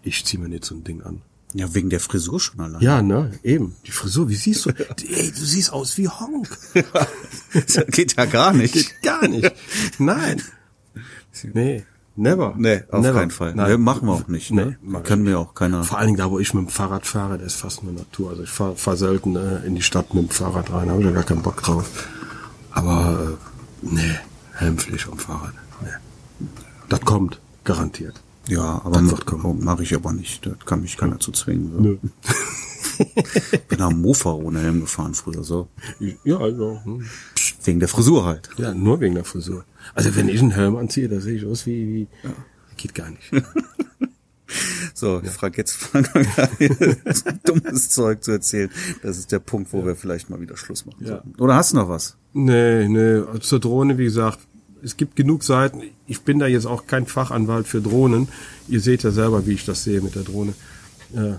Ich ziehe mir nicht so ein Ding an. Ja, wegen der Frisur schon allein. Ja, ne, eben. Die Frisur, wie siehst du? [LAUGHS] Ey, du siehst aus wie Honk. [LAUGHS] Das geht ja gar nicht. Geht gar nicht. Nein. [LAUGHS] Nee, never. Nee, auf never. keinen Fall. Nein. Nee, machen wir auch nicht. Nee, Ne? mach ich Können wir auch keiner. Vor allen Dingen da, wo ich mit dem Fahrrad fahre, das ist fast nur Natur. Also ich fahre fahr selten äh, in die Stadt mit dem Fahrrad rein, habe ich ja gar keinen Bock drauf. Aber äh, nee, Helmpflicht am Fahrrad. Nee. Das kommt, garantiert. Ja, aber Das kommen. mache ich aber nicht. Da kann mich keiner zu zwingen. So. [LAUGHS] Bin am Mofa ohne Helm gefahren früher so. Ja, also, hm. Wegen der Frisur halt. ja, nur wegen der Frisur. Also wenn ich einen Helm anziehe, da sehe ich aus wie, wie geht gar nicht. [LAUGHS] So, ich frage jetzt [LAUGHS] an, dummes Zeug zu erzählen. Das ist der Punkt, wo wir vielleicht mal wieder Schluss machen Ja. sollten. Oder hast du noch was? Nee, nee, zur Drohne, wie gesagt, es gibt genug Seiten. Ich bin da jetzt auch kein Fachanwalt für Drohnen. Ihr seht ja selber, wie ich das sehe mit der Drohne. Äh,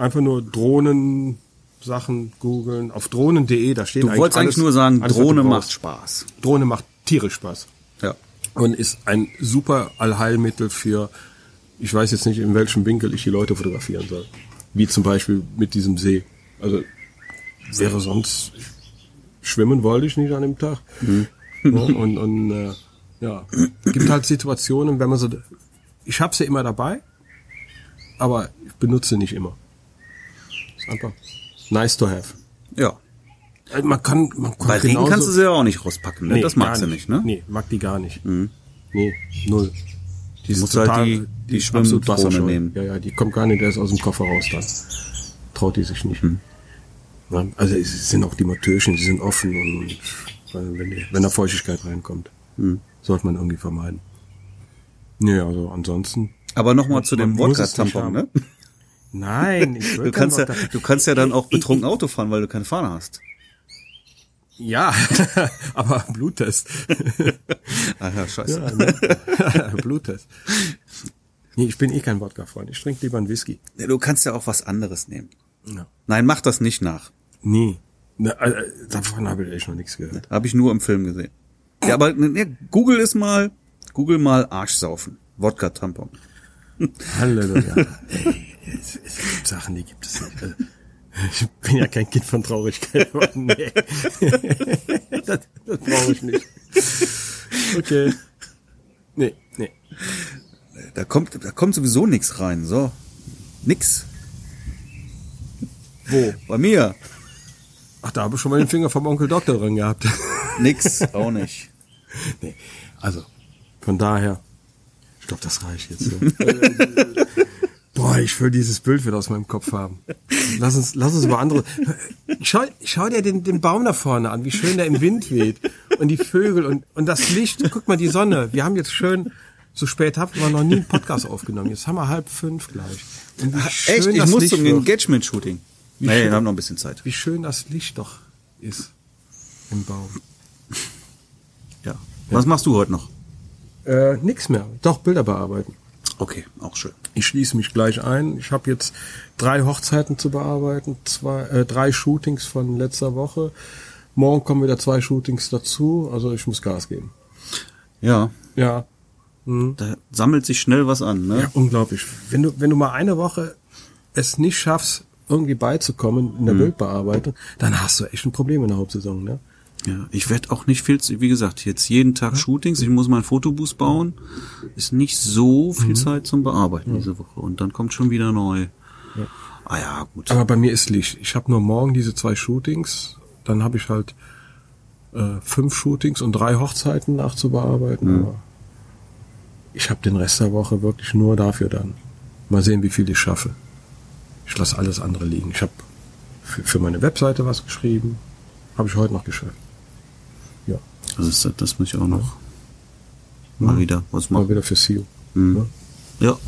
einfach nur Drohnen Sachen googeln. Auf drohnen.de, da steht Du wolltest eigentlich nur sagen, Drohne macht. Spaß. Drohne macht tierisch Spaß. Ja. Und ist ein super Allheilmittel für, ich weiß jetzt nicht, in welchem Winkel ich die Leute fotografieren soll. Wie zum Beispiel mit diesem See. Also wäre sonst schwimmen wollte ich nicht an dem Tag. Ja, und und äh, ja, gibt halt Situationen, wenn man so, ich habe sie immer dabei, aber ich benutze nicht immer. Ist einfach nice to have. Ja. Also Man kann, man kann Bei Regen genauso- kannst du sie ja auch nicht rauspacken. Ne? das gar magst du nicht, ne? Nee, mag die gar nicht. Nee, null. Die ist musst halt die- die absolut Schwimmdrohne nehmen. Ja, ja, die kommt gar nicht erst aus dem Koffer raus dann. Traut die sich nicht. Hm. Ja, also es sind auch die Motörchen, die sind offen und wenn, die, wenn da Feuchtigkeit reinkommt, Hm. sollte man irgendwie vermeiden. Nee, also ansonsten. Aber nochmal zu dem muss Wodka-Tampon, ne? Nein, ich [LAUGHS] Du kannst, ja, du kannst ja dann auch betrunken Auto fahren, weil du keine Fahne hast. Ja, [LAUGHS] aber Bluttest. [LAUGHS] Ah ja, scheiße. Ja, ne? [LAUGHS] Bluttest. Nee, ich bin eh kein Wodka-Freund. Ich trinke lieber einen Whisky. Du kannst ja auch was anderes nehmen. Ja. Nein, mach das nicht nach. Nee. Ne, äh, davon habe ich echt noch nichts gehört. Habe ich nur im Film gesehen. Ja, aber ne, Google ist mal, Google mal Arschsaufen. Wodka-Tampon. Halleluja. Ey, es, es gibt Sachen, die gibt es nicht. Ich bin ja kein Kind von Traurigkeit, [LAUGHS] nee. das, das brauche ich nicht. Okay. Nee, nee. Da kommt, da kommt sowieso nichts rein. So. Nix. Wo? Bei mir. Ach, da habe ich schon mal den Finger vom Onkel Doktor drin gehabt. [LAUGHS] Nix. Auch nicht. nee. Also, von daher, ich glaube, das reicht jetzt. So. [LAUGHS] Boah, ich will dieses Bild wieder aus meinem Kopf haben. Lass uns, lass uns über andere. Schau, schau dir den, den Baum da vorne an, wie schön der im Wind weht. Und die Vögel und, und das Licht. Guck mal, die Sonne. Wir haben jetzt schön, so spät haben wir noch nie einen Podcast aufgenommen. Jetzt haben wir halb fünf gleich. Echt? Ich muss Licht zum. Engagement-Shooting. Nee, schön. wir haben noch ein bisschen Zeit. Wie schön das Licht doch ist im Baum. Ja. Was machst du heute noch? Äh, nix mehr. Doch, Bilder bearbeiten. Okay, auch schön. Ich schließe mich gleich ein. Ich habe jetzt drei Hochzeiten zu bearbeiten, zwei, äh, drei Shootings von letzter Woche. Morgen kommen wieder zwei Shootings dazu. Also ich muss Gas geben. Ja. Ja. Da sammelt sich schnell was an, ne? Ja, unglaublich. Wenn du, wenn du mal eine Woche es nicht schaffst, irgendwie beizukommen in der Bildbearbeitung, dann hast du echt ein Problem in der Hauptsaison, ne? Ja, ich werde auch nicht viel, wie gesagt, jetzt jeden Tag Shootings, ich muss meinen Fotoboost bauen, ist nicht so viel Zeit zum Bearbeiten diese Woche und dann kommt schon wieder neu. Ah ja, gut. Aber bei mir ist Licht. Ich habe nur morgen diese zwei Shootings, dann habe ich halt äh, fünf Shootings und drei Hochzeiten nachzubearbeiten. Aber ich habe den Rest der Woche wirklich nur dafür dann. Mal sehen, wie viel ich schaffe. Ich lasse alles andere liegen. Ich habe für, für meine Webseite was geschrieben. Habe ich heute noch geschafft. Ja, das, ist, das muss ich auch noch mal wieder was mal machen. wieder für SEO. Mhm. Ja,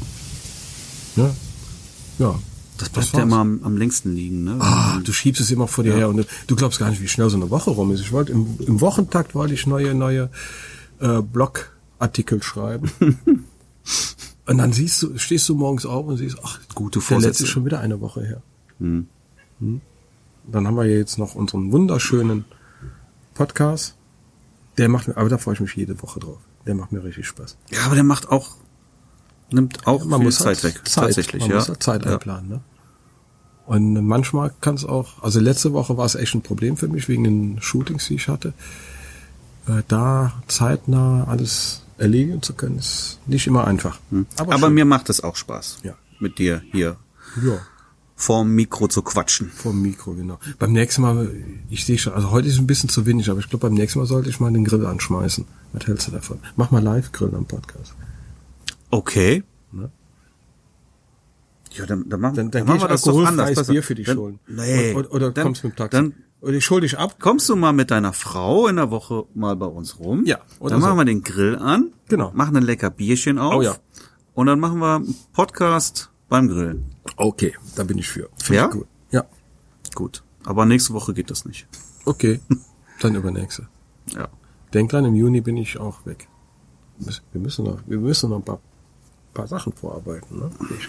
Ja, ja. das bleibt ja immer am, am längsten liegen, ne? Ah, du schiebst es immer vor dir her und du glaubst gar nicht, wie schnell so eine Woche rum ist. Ich wollte im, im Wochentakt wollte ich neue neue äh, Blogartikel schreiben. [LAUGHS] und dann siehst du, stehst du morgens auf und siehst, ach, Gute der Vorsätze. letzte ist schon wieder eine Woche her. Hm. Hm. Dann haben wir ja jetzt noch unseren wunderschönen Podcast. Der macht mir, aber da freue ich mich jede Woche drauf. Der macht mir richtig Spaß. Ja, aber der macht auch, nimmt auch Man viel muss Zeit halt weg. Zeit, Tatsächlich, man ja. muss halt Zeit ja. einplanen, ne? Und manchmal kann es auch, also letzte Woche war es echt ein Problem für mich wegen den Shootings, die ich hatte. Äh, da zeitnah alles erledigen zu können, ist nicht immer einfach. Hm. Aber, schön. mir macht es auch Spaß, Ja. mit dir hier ja, vorm Mikro zu quatschen. vom Mikro, genau. Beim nächsten Mal, ich sehe schon, also heute ist ein bisschen zu wenig, aber ich glaube, beim nächsten Mal sollte ich mal den Grill anschmeißen. Was hältst du davon? Mach mal Live-Grill am Podcast. Okay. Ne? Ja, dann, dann machen, Dann, dann, machen gehe ich wir das doch anders. Pass Bier für dich dann, holen. Nee. Oder, oder dann, kommst du mit dem Taxi. Dann oder ich hol dich ab. kommst du mal mit deiner Frau in der Woche mal bei uns rum. Ja, oder Dann so. machen wir den Grill an. Genau. Machen ein lecker Bierchen auf. Oh ja. Und dann machen wir einen Podcast beim Grillen. Okay, da bin ich für. Find Ja? Ich gut. Ja. Gut. Aber nächste Woche geht das nicht. Okay, [LAUGHS] dann übernächste. Ja. Denk dran, im Juni bin ich auch weg. Wir müssen noch, wir müssen noch ein paar, paar Sachen vorarbeiten, ne? Ich.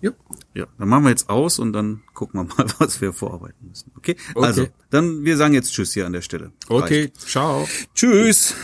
Jupp. Ja, dann machen wir jetzt aus und dann gucken wir mal, [LAUGHS] was wir vorarbeiten müssen. Okay? Okay. Also, dann wir sagen jetzt Tschüss hier an der Stelle. Okay, Reicht. ciao. Tschüss.